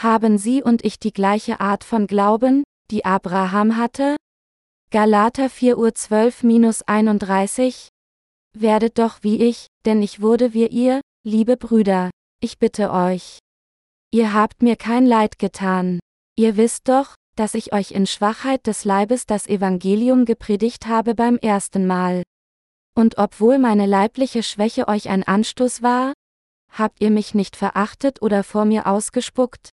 Haben Sie und ich die gleiche Art von Glauben, die Abraham hatte? Galater 4 Uhr 12-31 Werdet doch wie ich, denn ich wurde wie ihr, liebe Brüder, ich bitte euch. Ihr habt mir kein Leid getan. Ihr wisst doch, dass ich euch in Schwachheit des Leibes das Evangelium gepredigt habe beim ersten Mal. Und obwohl meine leibliche Schwäche euch ein Anstoß war, habt ihr mich nicht verachtet oder vor mir ausgespuckt,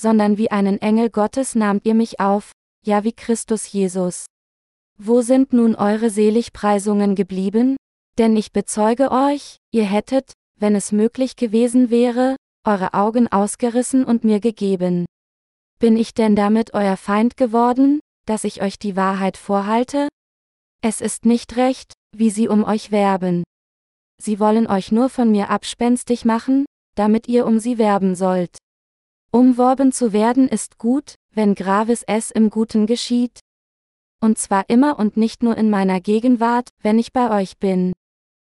sondern wie einen Engel Gottes nahmt ihr mich auf, ja wie Christus Jesus. Wo sind nun eure Seligpreisungen geblieben? Denn ich bezeuge euch, ihr hättet, wenn es möglich gewesen wäre, eure Augen ausgerissen und mir gegeben. Bin ich denn damit euer Feind geworden, dass ich euch die Wahrheit vorhalte? Es ist nicht recht, wie sie um euch werben. Sie wollen euch nur von mir abspenstig machen, damit ihr um sie werben sollt. Umworben zu werden ist gut, wenn graves es im Guten geschieht. Und zwar immer und nicht nur in meiner Gegenwart, wenn ich bei euch bin.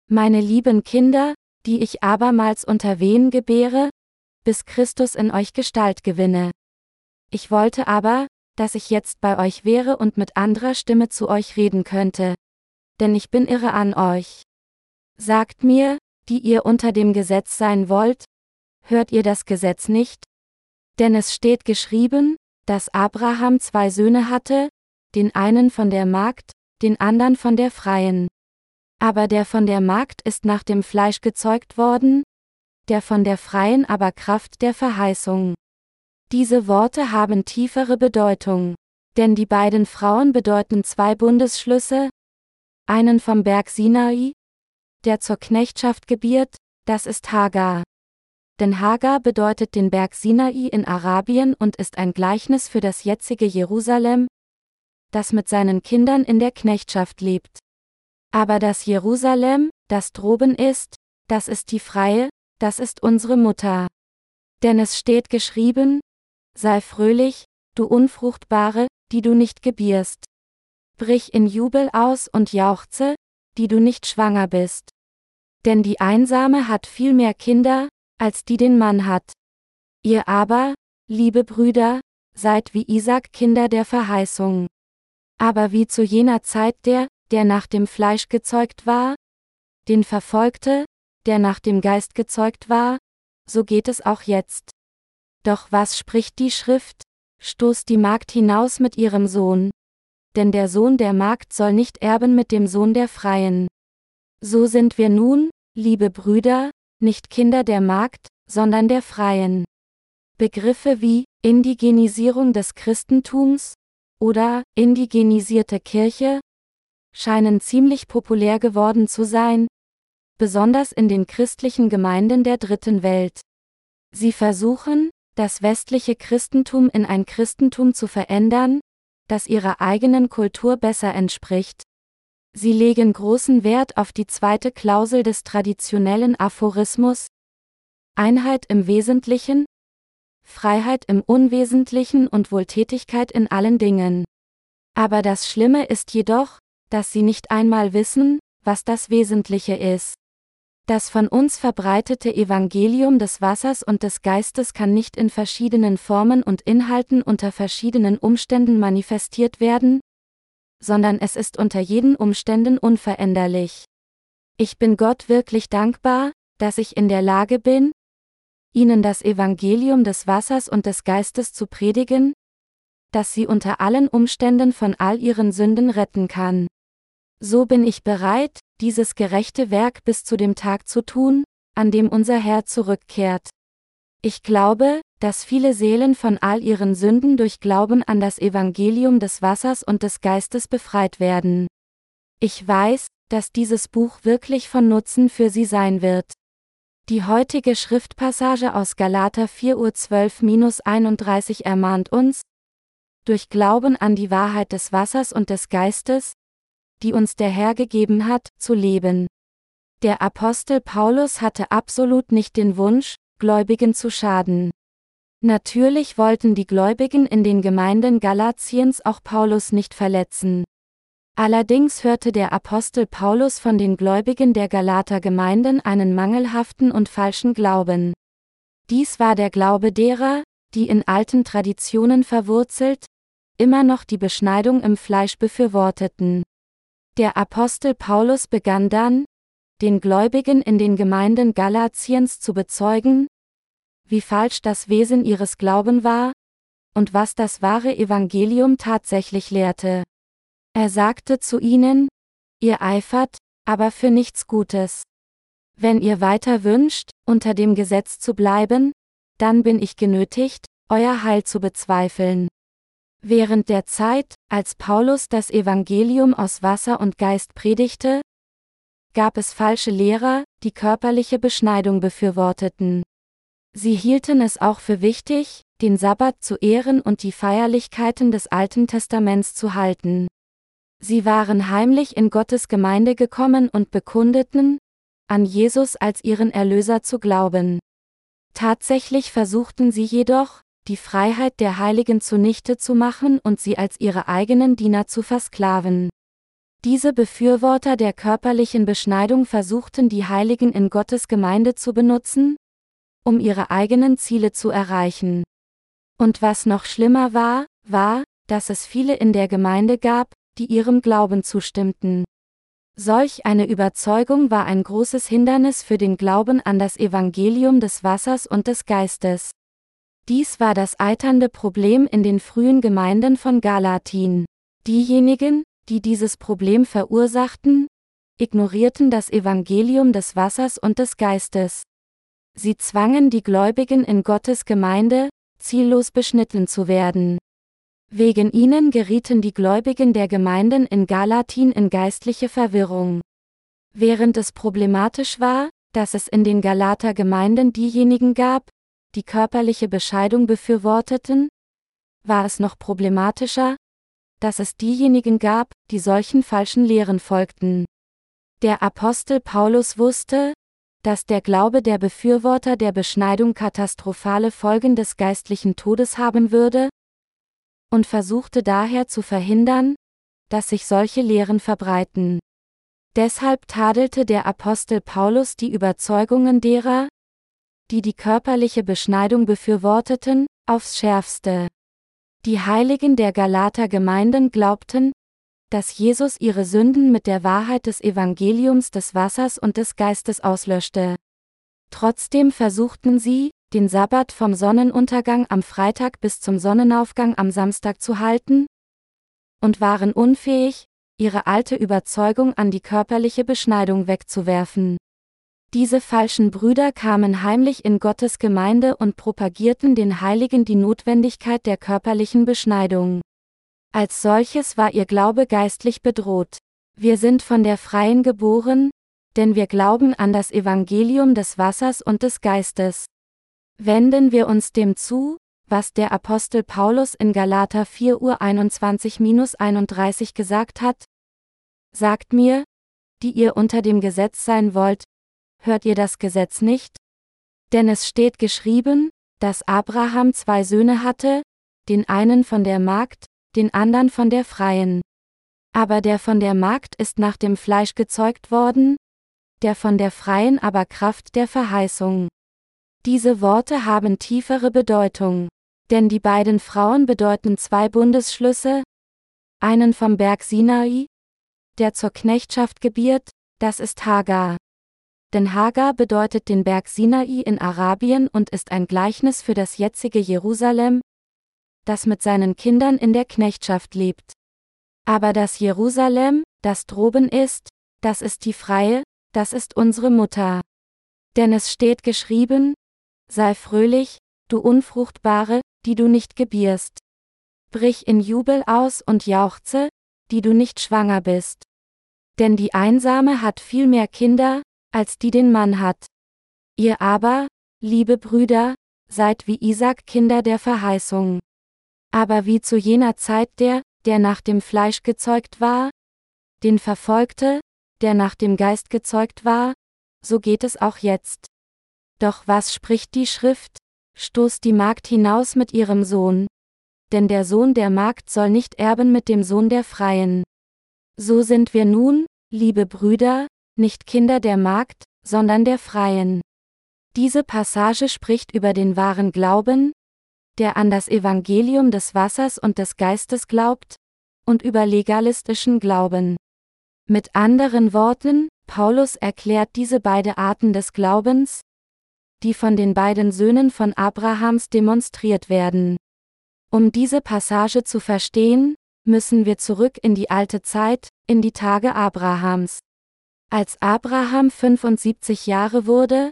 Meine lieben Kinder, die ich abermals unter Wehen gebäre, bis Christus in euch Gestalt gewinne. Ich wollte aber, dass ich jetzt bei euch wäre und mit anderer Stimme zu euch reden könnte. Denn ich bin irre an euch. Sagt mir, die ihr unter dem Gesetz sein wollt, hört ihr das Gesetz nicht? Denn es steht geschrieben, dass Abraham zwei Söhne hatte, den einen von der Magd, den anderen von der Freien. Aber der von der Magd ist nach dem Fleisch gezeugt worden, der von der Freien aber Kraft der Verheißung. Diese Worte haben tiefere Bedeutung, denn die beiden Frauen bedeuten zwei Bundesschlüsse, einen vom Berg Sinai, der zur Knechtschaft gebiert, das ist Hagar. Denn Hagar bedeutet den Berg Sinai in Arabien und ist ein Gleichnis für das jetzige Jerusalem, das mit seinen Kindern in der Knechtschaft lebt. Aber das Jerusalem, das droben ist, das ist die Freie, das ist unsere Mutter. Denn es steht geschrieben, sei fröhlich, du Unfruchtbare, die du nicht gebierst. Brich in Jubel aus und jauchze, die du nicht schwanger bist. Denn die Einsame hat viel mehr Kinder, als die den Mann hat. Ihr aber, liebe Brüder, seid wie Isaac Kinder der Verheißung. Aber wie zu jener Zeit der, der nach dem Fleisch gezeugt war, den verfolgte, der nach dem Geist gezeugt war, so geht es auch jetzt. Doch was spricht die Schrift? Stoßt die Magd hinaus mit ihrem Sohn. Denn der Sohn der Magd soll nicht erben mit dem Sohn der Freien. So sind wir nun, liebe Brüder, nicht Kinder der Magd, sondern der Freien. Begriffe wie Indigenisierung des Christentums oder indigenisierte Kirche scheinen ziemlich populär geworden zu sein, besonders in den christlichen Gemeinden der dritten Welt. Sie versuchen, das westliche Christentum in ein Christentum zu verändern, das ihrer eigenen Kultur besser entspricht. Sie legen großen Wert auf die zweite Klausel des traditionellen Aphorismus Einheit im Wesentlichen, Freiheit im Unwesentlichen und Wohltätigkeit in allen Dingen. Aber das Schlimme ist jedoch, dass sie nicht einmal wissen, was das Wesentliche ist. Das von uns verbreitete Evangelium des Wassers und des Geistes kann nicht in verschiedenen Formen und Inhalten unter verschiedenen Umständen manifestiert werden, sondern es ist unter jeden Umständen unveränderlich. Ich bin Gott wirklich dankbar, dass ich in der Lage bin, Ihnen das Evangelium des Wassers und des Geistes zu predigen, das Sie unter allen Umständen von all Ihren Sünden retten kann. So bin ich bereit, dieses gerechte Werk bis zu dem Tag zu tun, an dem unser Herr zurückkehrt. Ich glaube, dass viele Seelen von all ihren Sünden durch Glauben an das Evangelium des Wassers und des Geistes befreit werden. Ich weiß, dass dieses Buch wirklich von Nutzen für sie sein wird. Die heutige Schriftpassage aus Galater 4 Uhr 12-31 ermahnt uns, durch Glauben an die Wahrheit des Wassers und des Geistes, die uns der Herr gegeben hat, zu leben. Der Apostel Paulus hatte absolut nicht den Wunsch, Gläubigen zu schaden. Natürlich wollten die Gläubigen in den Gemeinden Galatiens auch Paulus nicht verletzen. Allerdings hörte der Apostel Paulus von den Gläubigen der Galater Gemeinden einen mangelhaften und falschen Glauben. Dies war der Glaube derer, die in alten Traditionen verwurzelt, immer noch die Beschneidung im Fleisch befürworteten. Der Apostel Paulus begann dann, den Gläubigen in den Gemeinden Galatiens zu bezeugen, wie falsch das Wesen ihres Glauben war, und was das wahre Evangelium tatsächlich lehrte. Er sagte zu ihnen, ihr eifert, aber für nichts Gutes. Wenn ihr weiter wünscht, unter dem Gesetz zu bleiben, dann bin ich genötigt, euer Heil zu bezweifeln. Während der Zeit, als Paulus das Evangelium aus Wasser und Geist predigte, gab es falsche Lehrer, die körperliche Beschneidung befürworteten. Sie hielten es auch für wichtig, den Sabbat zu ehren und die Feierlichkeiten des Alten Testaments zu halten. Sie waren heimlich in Gottes Gemeinde gekommen und bekundeten, an Jesus als ihren Erlöser zu glauben. Tatsächlich versuchten sie jedoch, die Freiheit der Heiligen zunichte zu machen und sie als ihre eigenen Diener zu versklaven. Diese Befürworter der körperlichen Beschneidung versuchten die Heiligen in Gottes Gemeinde zu benutzen, um ihre eigenen Ziele zu erreichen. Und was noch schlimmer war, war, dass es viele in der Gemeinde gab, die ihrem Glauben zustimmten. Solch eine Überzeugung war ein großes Hindernis für den Glauben an das Evangelium des Wassers und des Geistes. Dies war das eiternde Problem in den frühen Gemeinden von Galatin. Diejenigen, die dieses Problem verursachten, ignorierten das Evangelium des Wassers und des Geistes. Sie zwangen die Gläubigen in Gottes Gemeinde, ziellos beschnitten zu werden. Wegen ihnen gerieten die Gläubigen der Gemeinden in Galatin in geistliche Verwirrung. Während es problematisch war, dass es in den Galater Gemeinden diejenigen gab, die körperliche Bescheidung befürworteten, war es noch problematischer, dass es diejenigen gab, die solchen falschen Lehren folgten. Der Apostel Paulus wusste, dass der Glaube der Befürworter der Beschneidung katastrophale Folgen des geistlichen Todes haben würde, und versuchte daher zu verhindern, dass sich solche Lehren verbreiten. Deshalb tadelte der Apostel Paulus die Überzeugungen derer, die die körperliche Beschneidung befürworteten, aufs schärfste. Die Heiligen der Galater Gemeinden glaubten, dass Jesus ihre Sünden mit der Wahrheit des Evangeliums des Wassers und des Geistes auslöschte. Trotzdem versuchten sie, den Sabbat vom Sonnenuntergang am Freitag bis zum Sonnenaufgang am Samstag zu halten, und waren unfähig, ihre alte Überzeugung an die körperliche Beschneidung wegzuwerfen. Diese falschen Brüder kamen heimlich in Gottes Gemeinde und propagierten den Heiligen die Notwendigkeit der körperlichen Beschneidung. Als solches war ihr Glaube geistlich bedroht. Wir sind von der Freien geboren, denn wir glauben an das Evangelium des Wassers und des Geistes. Wenden wir uns dem zu, was der Apostel Paulus in Galater 4 Uhr 21-31 gesagt hat? Sagt mir, die ihr unter dem Gesetz sein wollt, hört ihr das Gesetz nicht? Denn es steht geschrieben, dass Abraham zwei Söhne hatte, den einen von der Magd, den anderen von der Freien. Aber der von der Magd ist nach dem Fleisch gezeugt worden, der von der Freien aber Kraft der Verheißung. Diese Worte haben tiefere Bedeutung. Denn die beiden Frauen bedeuten zwei Bundesschlüsse, einen vom Berg Sinai, der zur Knechtschaft gebiert, das ist Hagar. Denn Hagar bedeutet den Berg Sinai in Arabien und ist ein Gleichnis für das jetzige Jerusalem, das mit seinen Kindern in der Knechtschaft lebt. Aber das Jerusalem, das droben ist, das ist die Freie, das ist unsere Mutter. Denn es steht geschrieben, Sei fröhlich, du Unfruchtbare, die du nicht gebierst. Brich in Jubel aus und jauchze, die du nicht schwanger bist. Denn die Einsame hat viel mehr Kinder, als die den Mann hat. Ihr aber, liebe Brüder, seid wie Isaac Kinder der Verheißung. Aber wie zu jener Zeit der, der nach dem Fleisch gezeugt war, den verfolgte, der nach dem Geist gezeugt war, so geht es auch jetzt. Doch was spricht die Schrift? Stoßt die Magd hinaus mit ihrem Sohn. Denn der Sohn der Magd soll nicht erben mit dem Sohn der Freien. So sind wir nun, liebe Brüder, nicht Kinder der Magd, sondern der Freien. Diese Passage spricht über den wahren Glauben, der an das Evangelium des Wassers und des Geistes glaubt, und über legalistischen Glauben. Mit anderen Worten, Paulus erklärt diese beiden Arten des Glaubens, die von den beiden Söhnen von Abrahams demonstriert werden. Um diese Passage zu verstehen, müssen wir zurück in die alte Zeit, in die Tage Abrahams. Als Abraham 75 Jahre wurde,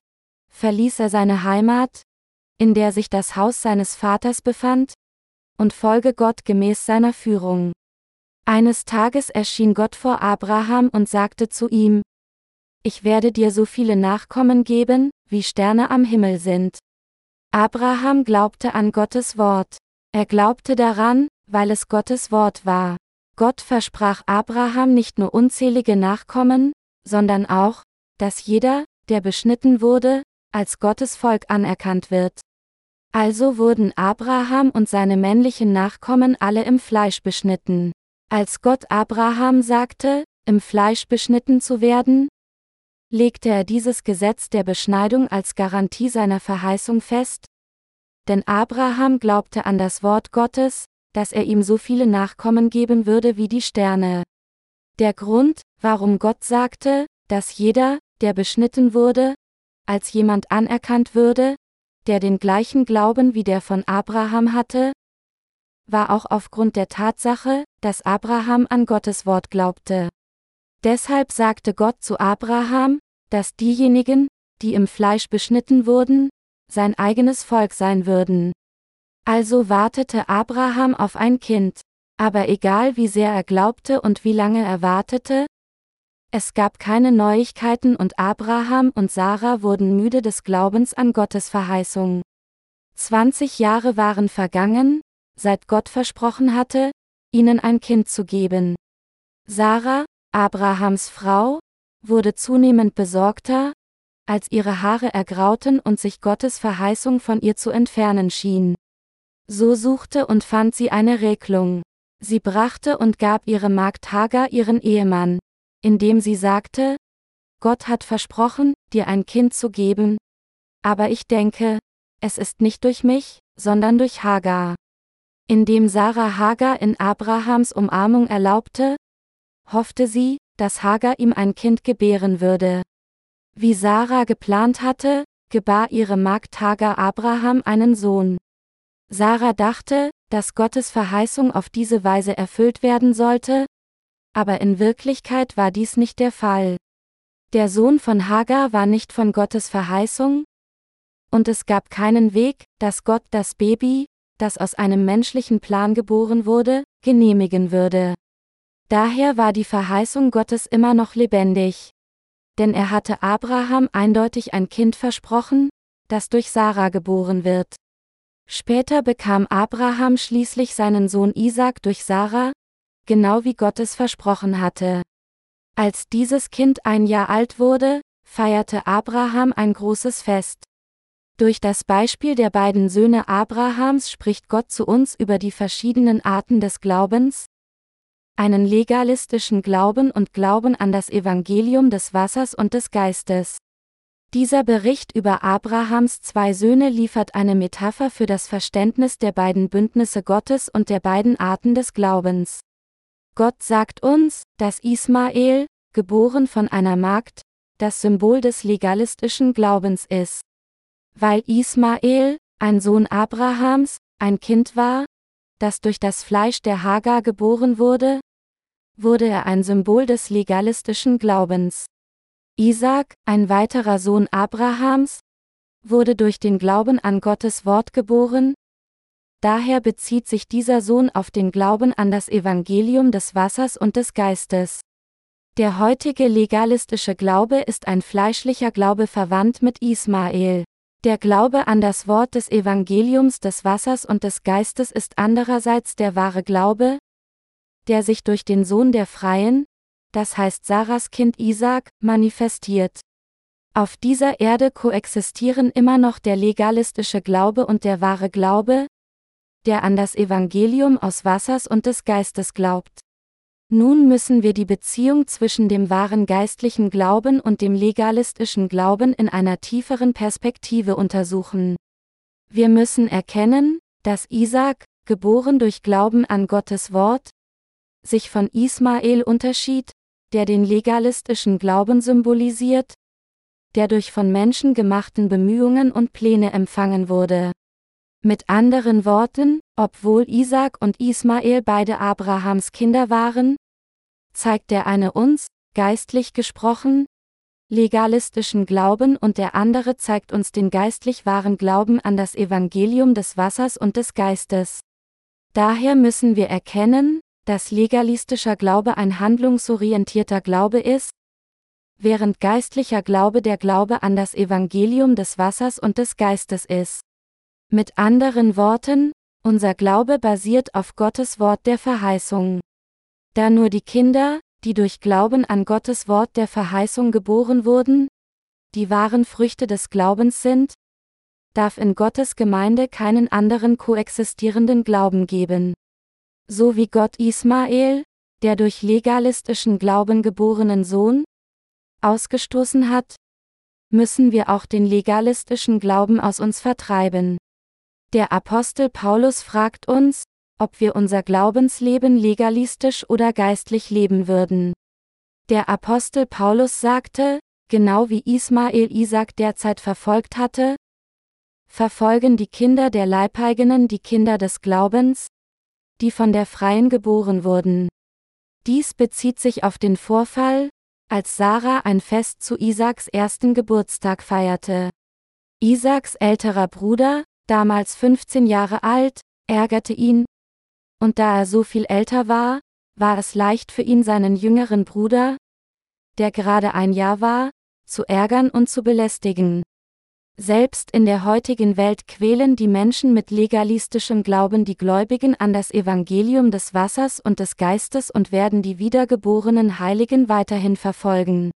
verließ er seine Heimat, in der sich das Haus seines Vaters befand, und folge Gott gemäß seiner Führung. Eines Tages erschien Gott vor Abraham und sagte zu ihm, Ich werde dir so viele Nachkommen geben, wie Sterne am Himmel sind. Abraham glaubte an Gottes Wort. Er glaubte daran, weil es Gottes Wort war. Gott versprach Abraham nicht nur unzählige Nachkommen, sondern auch, dass jeder, der beschnitten wurde, als Gottes Volk anerkannt wird. Also wurden Abraham und seine männlichen Nachkommen alle im Fleisch beschnitten. Als Gott Abraham sagte, im Fleisch beschnitten zu werden, legte er dieses Gesetz der Beschneidung als Garantie seiner Verheißung fest? Denn Abraham glaubte an das Wort Gottes, dass er ihm so viele Nachkommen geben würde wie die Sterne. Der Grund, warum Gott sagte, dass jeder, der beschnitten wurde, als jemand anerkannt würde, der den gleichen Glauben wie der von Abraham hatte, war auch aufgrund der Tatsache, dass Abraham an Gottes Wort glaubte. Deshalb sagte Gott zu Abraham, dass diejenigen, die im Fleisch beschnitten wurden, sein eigenes Volk sein würden. Also wartete Abraham auf ein Kind, aber egal wie sehr er glaubte und wie lange er wartete, es gab keine Neuigkeiten und Abraham und Sarah wurden müde des Glaubens an Gottes Verheißung. 20 Jahre waren vergangen, seit Gott versprochen hatte, ihnen ein Kind zu geben. Sarah, Abrahams Frau, wurde zunehmend besorgter, als ihre Haare ergrauten und sich Gottes Verheißung von ihr zu entfernen schien. So suchte und fand sie eine Regelung. Sie brachte und gab ihre Magd Hagar ihren Ehemann, indem sie sagte, Gott hat versprochen, dir ein Kind zu geben, aber ich denke, es ist nicht durch mich, sondern durch Hagar. Indem Sarah Hagar in Abrahams Umarmung erlaubte, hoffte sie, dass Hagar ihm ein Kind gebären würde. Wie Sarah geplant hatte, gebar ihre Magd Hagar Abraham einen Sohn. Sarah dachte, dass Gottes Verheißung auf diese Weise erfüllt werden sollte, aber in Wirklichkeit war dies nicht der Fall. Der Sohn von Hagar war nicht von Gottes Verheißung, und es gab keinen Weg, dass Gott das Baby, das aus einem menschlichen Plan geboren wurde, genehmigen würde. Daher war die Verheißung Gottes immer noch lebendig. Denn er hatte Abraham eindeutig ein Kind versprochen, das durch Sarah geboren wird. Später bekam Abraham schließlich seinen Sohn Isaac durch Sarah, genau wie Gott es versprochen hatte. Als dieses Kind ein Jahr alt wurde, feierte Abraham ein großes Fest. Durch das Beispiel der beiden Söhne Abrahams spricht Gott zu uns über die verschiedenen Arten des Glaubens, einen legalistischen Glauben und Glauben an das Evangelium des Wassers und des Geistes. Dieser Bericht über Abrahams zwei Söhne liefert eine Metapher für das Verständnis der beiden Bündnisse Gottes und der beiden Arten des Glaubens. Gott sagt uns, dass Ismael, geboren von einer Magd, das Symbol des legalistischen Glaubens ist. Weil Ismael, ein Sohn Abrahams, ein Kind war, das durch das Fleisch der Hagar geboren wurde, wurde er ein Symbol des legalistischen Glaubens. Isaac, ein weiterer Sohn Abrahams, wurde durch den Glauben an Gottes Wort geboren, daher bezieht sich dieser Sohn auf den Glauben an das Evangelium des Wassers und des Geistes. Der heutige legalistische Glaube ist ein fleischlicher Glaube verwandt mit Ismael. Der Glaube an das Wort des Evangeliums des Wassers und des Geistes ist andererseits der wahre Glaube, der sich durch den Sohn der Freien, das heißt Sarahs Kind Isaac, manifestiert. Auf dieser Erde koexistieren immer noch der legalistische Glaube und der wahre Glaube, der an das Evangelium aus Wassers und des Geistes glaubt. Nun müssen wir die Beziehung zwischen dem wahren geistlichen Glauben und dem legalistischen Glauben in einer tieferen Perspektive untersuchen. Wir müssen erkennen, dass Isaac, geboren durch Glauben an Gottes Wort, sich von Ismael unterschied, der den legalistischen Glauben symbolisiert, der durch von Menschen gemachten Bemühungen und Pläne empfangen wurde. Mit anderen Worten, obwohl Isaac und Ismael beide Abrahams Kinder waren, zeigt der eine uns, geistlich gesprochen, legalistischen Glauben und der andere zeigt uns den geistlich wahren Glauben an das Evangelium des Wassers und des Geistes. Daher müssen wir erkennen, dass legalistischer Glaube ein handlungsorientierter Glaube ist, während geistlicher Glaube der Glaube an das Evangelium des Wassers und des Geistes ist. Mit anderen Worten, unser Glaube basiert auf Gottes Wort der Verheißung. Da nur die Kinder, die durch Glauben an Gottes Wort der Verheißung geboren wurden, die wahren Früchte des Glaubens sind, darf in Gottes Gemeinde keinen anderen koexistierenden Glauben geben. So wie Gott Ismael, der durch legalistischen Glauben geborenen Sohn, ausgestoßen hat, müssen wir auch den legalistischen Glauben aus uns vertreiben. Der Apostel Paulus fragt uns, ob wir unser Glaubensleben legalistisch oder geistlich leben würden. Der Apostel Paulus sagte, genau wie Ismael Isaac derzeit verfolgt hatte, verfolgen die Kinder der Leibeigenen die Kinder des Glaubens, die von der Freien geboren wurden. Dies bezieht sich auf den Vorfall, als Sarah ein Fest zu Isaaks ersten Geburtstag feierte. Isaaks älterer Bruder, damals 15 Jahre alt, ärgerte ihn, und da er so viel älter war, war es leicht für ihn seinen jüngeren Bruder, der gerade ein Jahr war, zu ärgern und zu belästigen. Selbst in der heutigen Welt quälen die Menschen mit legalistischem Glauben die Gläubigen an das Evangelium des Wassers und des Geistes und werden die wiedergeborenen Heiligen weiterhin verfolgen.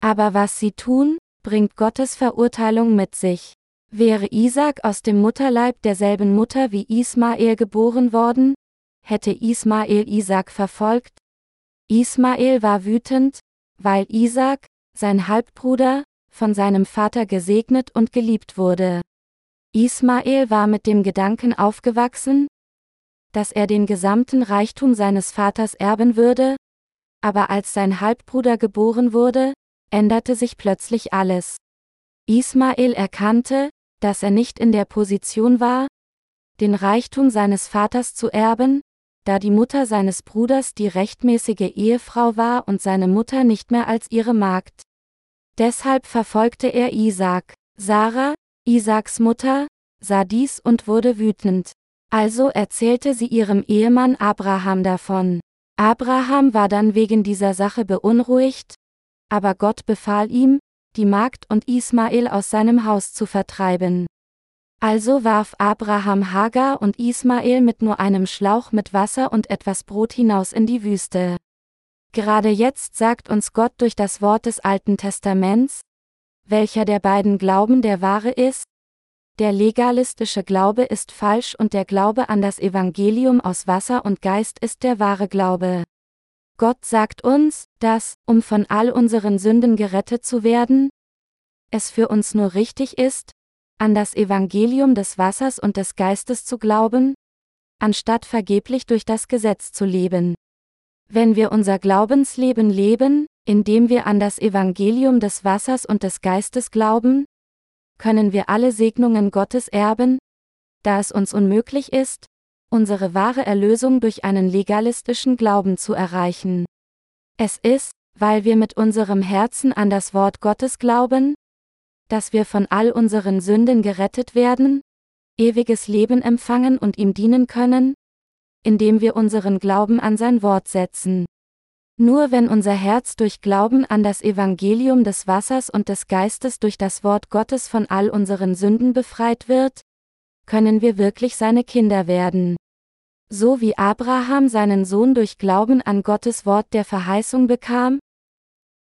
Aber was sie tun, bringt Gottes Verurteilung mit sich. Wäre Isaac aus dem Mutterleib derselben Mutter wie Ismael geboren worden, hätte Ismael Isaac verfolgt? Ismael war wütend, weil Isaac, sein Halbbruder, von seinem Vater gesegnet und geliebt wurde. Ismael war mit dem Gedanken aufgewachsen, dass er den gesamten Reichtum seines Vaters erben würde, aber als sein Halbbruder geboren wurde, änderte sich plötzlich alles. Ismael erkannte, dass er nicht in der Position war, den Reichtum seines Vaters zu erben, da die Mutter seines Bruders die rechtmäßige Ehefrau war und seine Mutter nicht mehr als ihre Magd. Deshalb verfolgte er Isaac. Sarah, Isaaks Mutter, sah dies und wurde wütend. Also erzählte sie ihrem Ehemann Abraham davon. Abraham war dann wegen dieser Sache beunruhigt, aber Gott befahl ihm, die Magd und Ismael aus seinem Haus zu vertreiben. Also warf Abraham Hagar und Ismael mit nur einem Schlauch mit Wasser und etwas Brot hinaus in die Wüste. Gerade jetzt sagt uns Gott durch das Wort des Alten Testaments, welcher der beiden Glauben der wahre ist, der legalistische Glaube ist falsch und der Glaube an das Evangelium aus Wasser und Geist ist der wahre Glaube. Gott sagt uns, dass, um von all unseren Sünden gerettet zu werden, es für uns nur richtig ist, an das Evangelium des Wassers und des Geistes zu glauben, anstatt vergeblich durch das Gesetz zu leben. Wenn wir unser Glaubensleben leben, indem wir an das Evangelium des Wassers und des Geistes glauben, können wir alle Segnungen Gottes erben, da es uns unmöglich ist, unsere wahre Erlösung durch einen legalistischen Glauben zu erreichen. Es ist, weil wir mit unserem Herzen an das Wort Gottes glauben, dass wir von all unseren Sünden gerettet werden, ewiges Leben empfangen und ihm dienen können, indem wir unseren Glauben an sein Wort setzen. Nur wenn unser Herz durch Glauben an das Evangelium des Wassers und des Geistes durch das Wort Gottes von all unseren Sünden befreit wird, können wir wirklich seine Kinder werden. So wie Abraham seinen Sohn durch Glauben an Gottes Wort der Verheißung bekam,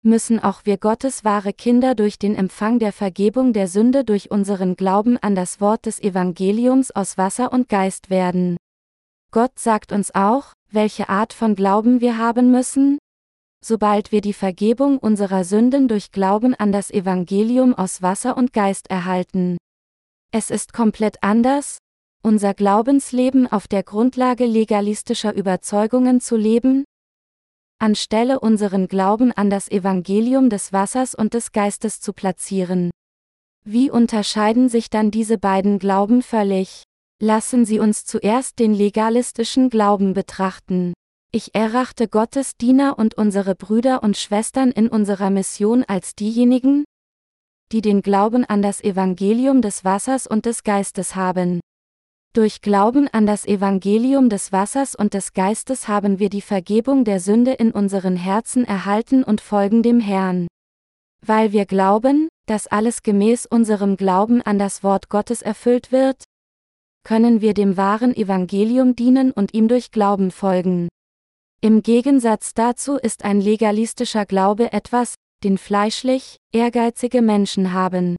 müssen auch wir Gottes wahre Kinder durch den Empfang der Vergebung der Sünde durch unseren Glauben an das Wort des Evangeliums aus Wasser und Geist werden. Gott sagt uns auch, welche Art von Glauben wir haben müssen, sobald wir die Vergebung unserer Sünden durch Glauben an das Evangelium aus Wasser und Geist erhalten. Es ist komplett anders, unser Glaubensleben auf der Grundlage legalistischer Überzeugungen zu leben? Anstelle unseren Glauben an das Evangelium des Wassers und des Geistes zu platzieren. Wie unterscheiden sich dann diese beiden Glauben völlig? Lassen Sie uns zuerst den legalistischen Glauben betrachten. Ich erachte Gottes Diener und unsere Brüder und Schwestern in unserer Mission als diejenigen, die den Glauben an das Evangelium des Wassers und des Geistes haben. Durch Glauben an das Evangelium des Wassers und des Geistes haben wir die Vergebung der Sünde in unseren Herzen erhalten und folgen dem Herrn. Weil wir glauben, dass alles gemäß unserem Glauben an das Wort Gottes erfüllt wird, können wir dem wahren Evangelium dienen und ihm durch Glauben folgen. Im Gegensatz dazu ist ein legalistischer Glaube etwas, den fleischlich, ehrgeizige Menschen haben.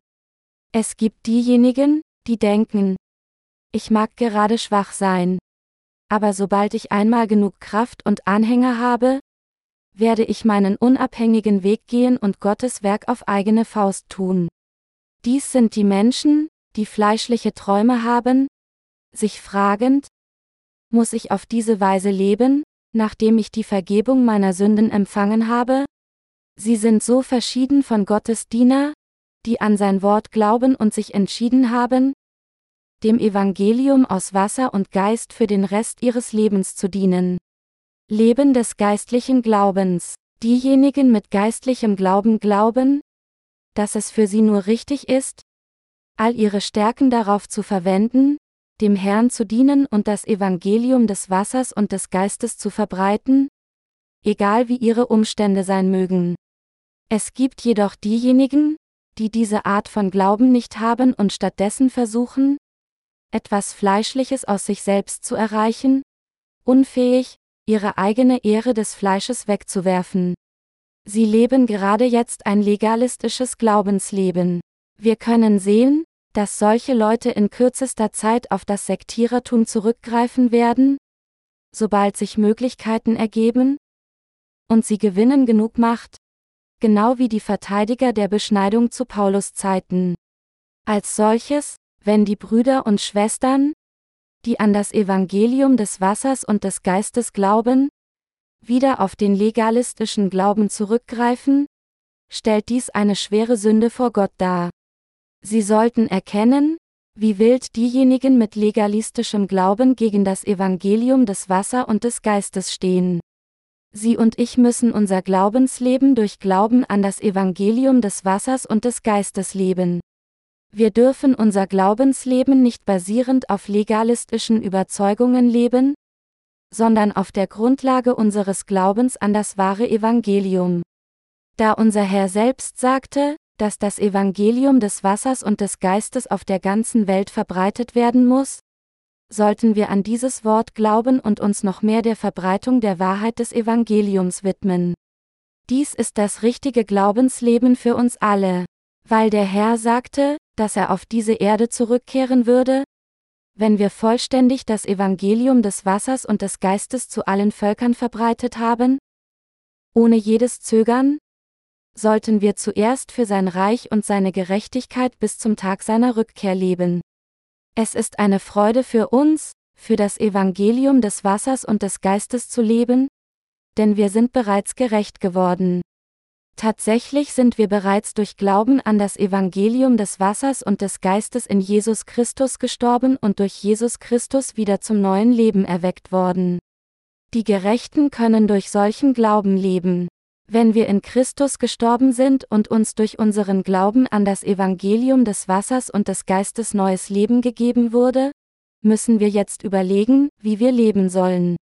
Es gibt diejenigen, die denken, ich mag gerade schwach sein. Aber sobald ich einmal genug Kraft und Anhänger habe, werde ich meinen unabhängigen Weg gehen und Gottes Werk auf eigene Faust tun. Dies sind die Menschen, die fleischliche Träume haben, sich fragend, muss ich auf diese Weise leben, nachdem ich die Vergebung meiner Sünden empfangen habe? Sie sind so verschieden von Gottes Diener, die an sein Wort glauben und sich entschieden haben, dem Evangelium aus Wasser und Geist für den Rest ihres Lebens zu dienen. Leben des geistlichen Glaubens. Diejenigen mit geistlichem Glauben glauben, dass es für sie nur richtig ist, all ihre Stärken darauf zu verwenden, dem Herrn zu dienen und das Evangelium des Wassers und des Geistes zu verbreiten? Egal wie ihre Umstände sein mögen. Es gibt jedoch diejenigen, die diese Art von Glauben nicht haben und stattdessen versuchen, etwas Fleischliches aus sich selbst zu erreichen, unfähig, ihre eigene Ehre des Fleisches wegzuwerfen. Sie leben gerade jetzt ein legalistisches Glaubensleben. Wir können sehen, dass solche Leute in kürzester Zeit auf das Sektierertum zurückgreifen werden? Sobald sich Möglichkeiten ergeben? Und sie gewinnen genug Macht? Genau wie die Verteidiger der Beschneidung zu Paulus Zeiten. Als solches, wenn die Brüder und Schwestern, die an das Evangelium des Wassers und des Geistes glauben, wieder auf den legalistischen Glauben zurückgreifen, stellt dies eine schwere Sünde vor Gott dar. Sie sollten erkennen, wie wild diejenigen mit legalistischem Glauben gegen das Evangelium des Wasser und des Geistes stehen. Sie und ich müssen unser Glaubensleben durch Glauben an das Evangelium des Wassers und des Geistes leben. Wir dürfen unser Glaubensleben nicht basierend auf legalistischen Überzeugungen leben, sondern auf der Grundlage unseres Glaubens an das wahre Evangelium. Da unser Herr selbst sagte, dass das Evangelium des Wassers und des Geistes auf der ganzen Welt verbreitet werden muss? Sollten wir an dieses Wort glauben und uns noch mehr der Verbreitung der Wahrheit des Evangeliums widmen. Dies ist das richtige Glaubensleben für uns alle. Weil der Herr sagte, dass er auf diese Erde zurückkehren würde? Wenn wir vollständig das Evangelium des Wassers und des Geistes zu allen Völkern verbreitet haben? Ohne jedes Zögern, sollten wir zuerst für sein Reich und seine Gerechtigkeit bis zum Tag seiner Rückkehr leben. Es ist eine Freude für uns, für das Evangelium des Wassers und des Geistes zu leben, denn wir sind bereits gerecht geworden. Tatsächlich sind wir bereits durch Glauben an das Evangelium des Wassers und des Geistes in Jesus Christus gestorben und durch Jesus Christus wieder zum neuen Leben erweckt worden. Die Gerechten können durch solchen Glauben leben. Wenn wir in Christus gestorben sind und uns durch unseren Glauben an das Evangelium des Wassers und des Geistes neues Leben gegeben wurde, müssen wir jetzt überlegen, wie wir leben sollen.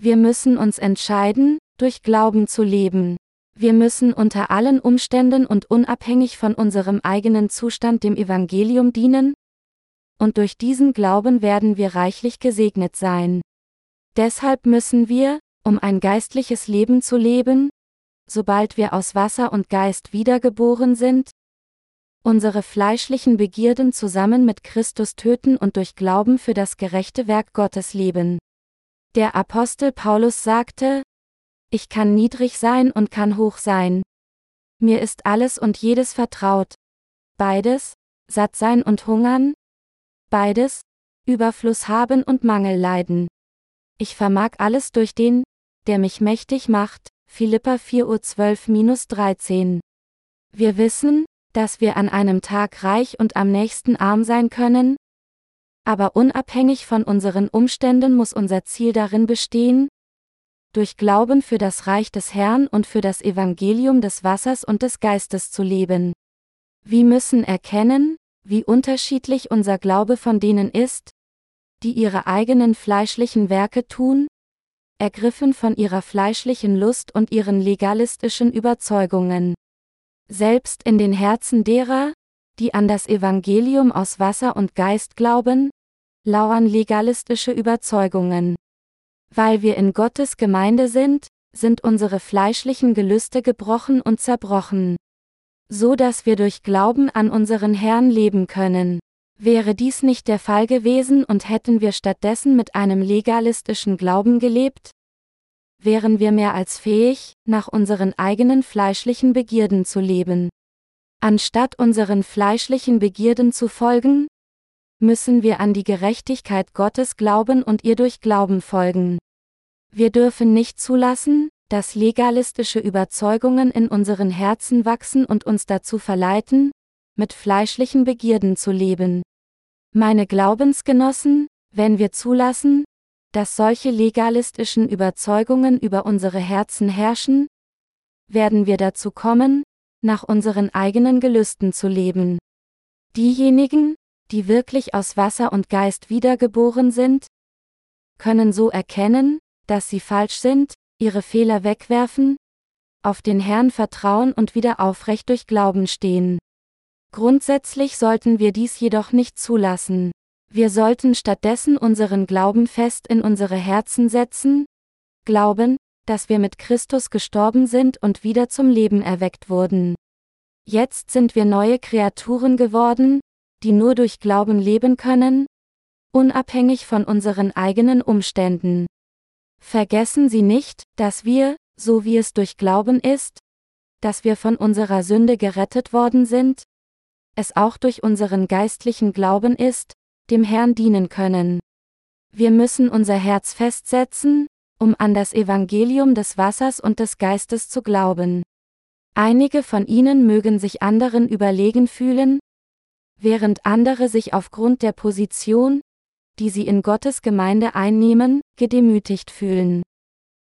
Wir müssen uns entscheiden, durch Glauben zu leben. Wir müssen unter allen Umständen und unabhängig von unserem eigenen Zustand dem Evangelium dienen, und durch diesen Glauben werden wir reichlich gesegnet sein. Deshalb müssen wir, um ein geistliches Leben zu leben, sobald wir aus Wasser und Geist wiedergeboren sind? Unsere fleischlichen Begierden zusammen mit Christus töten und durch Glauben für das gerechte Werk Gottes leben. Der Apostel Paulus sagte, ich kann niedrig sein und kann hoch sein. Mir ist alles und jedes vertraut. Beides, satt sein und hungern? Beides, Überfluss haben und Mangel leiden. Ich vermag alles durch den, der mich mächtig macht, Philippa 4.12-13. Wir wissen, dass wir an einem Tag reich und am nächsten arm sein können, aber unabhängig von unseren Umständen muss unser Ziel darin bestehen, durch Glauben für das Reich des Herrn und für das Evangelium des Wassers und des Geistes zu leben. Wir müssen erkennen, wie unterschiedlich unser Glaube von denen ist, die ihre eigenen fleischlichen Werke tun, ergriffen von ihrer fleischlichen Lust und ihren legalistischen Überzeugungen. Selbst in den Herzen derer, die an das Evangelium aus Wasser und Geist glauben, lauern legalistische Überzeugungen. Weil wir in Gottes Gemeinde sind, sind unsere fleischlichen Gelüste gebrochen und zerbrochen. So dass wir durch Glauben an unseren Herrn leben können. Wäre dies nicht der Fall gewesen und hätten wir stattdessen mit einem legalistischen Glauben gelebt? Wären wir mehr als fähig, nach unseren eigenen fleischlichen Begierden zu leben. Anstatt unseren fleischlichen Begierden zu folgen, müssen wir an die Gerechtigkeit Gottes glauben und ihr durch Glauben folgen. Wir dürfen nicht zulassen, dass legalistische Überzeugungen in unseren Herzen wachsen und uns dazu verleiten, mit fleischlichen Begierden zu leben. Meine Glaubensgenossen, wenn wir zulassen, dass solche legalistischen Überzeugungen über unsere Herzen herrschen, werden wir dazu kommen, nach unseren eigenen Gelüsten zu leben. Diejenigen, die wirklich aus Wasser und Geist wiedergeboren sind, können so erkennen, dass sie falsch sind, ihre Fehler wegwerfen, auf den Herrn vertrauen und wieder aufrecht durch Glauben stehen. Grundsätzlich sollten wir dies jedoch nicht zulassen. Wir sollten stattdessen unseren Glauben fest in unsere Herzen setzen, glauben, dass wir mit Christus gestorben sind und wieder zum Leben erweckt wurden. Jetzt sind wir neue Kreaturen geworden, die nur durch Glauben leben können, unabhängig von unseren eigenen Umständen. Vergessen Sie nicht, dass wir, so wie es durch Glauben ist, dass wir von unserer Sünde gerettet worden sind, es auch durch unseren geistlichen Glauben ist, dem Herrn dienen können. Wir müssen unser Herz festsetzen, um an das Evangelium des Wassers und des Geistes zu glauben. Einige von ihnen mögen sich anderen überlegen fühlen, während andere sich aufgrund der Position, die sie in Gottes Gemeinde einnehmen, gedemütigt fühlen.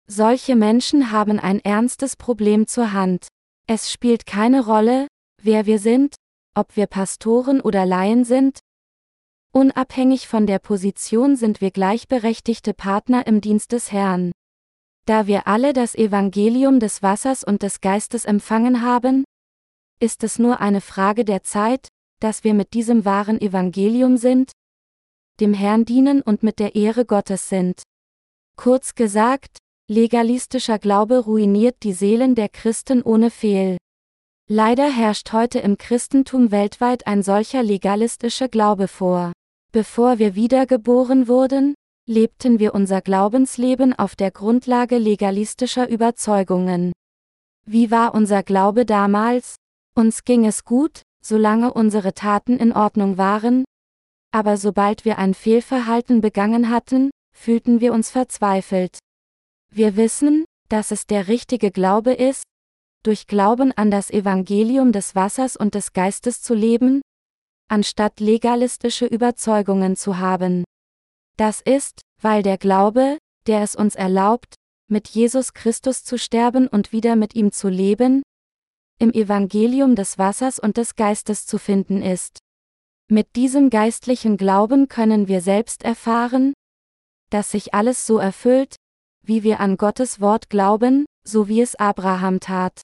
Solche Menschen haben ein ernstes Problem zur Hand. Es spielt keine Rolle, wer wir sind, ob wir Pastoren oder Laien sind. Unabhängig von der Position sind wir gleichberechtigte Partner im Dienst des Herrn. Da wir alle das Evangelium des Wassers und des Geistes empfangen haben, ist es nur eine Frage der Zeit, dass wir mit diesem wahren Evangelium sind, dem Herrn dienen und mit der Ehre Gottes sind. Kurz gesagt, legalistischer Glaube ruiniert die Seelen der Christen ohne Fehl. Leider herrscht heute im Christentum weltweit ein solcher legalistischer Glaube vor. Bevor wir wiedergeboren wurden, lebten wir unser Glaubensleben auf der Grundlage legalistischer Überzeugungen. Wie war unser Glaube damals? Uns ging es gut, solange unsere Taten in Ordnung waren, aber sobald wir ein Fehlverhalten begangen hatten, fühlten wir uns verzweifelt. Wir wissen, dass es der richtige Glaube ist, durch Glauben an das Evangelium des Wassers und des Geistes zu leben, anstatt legalistische Überzeugungen zu haben. Das ist, weil der Glaube, der es uns erlaubt, mit Jesus Christus zu sterben und wieder mit ihm zu leben, im Evangelium des Wassers und des Geistes zu finden ist. Mit diesem geistlichen Glauben können wir selbst erfahren, dass sich alles so erfüllt, wie wir an Gottes Wort glauben, so wie es Abraham tat.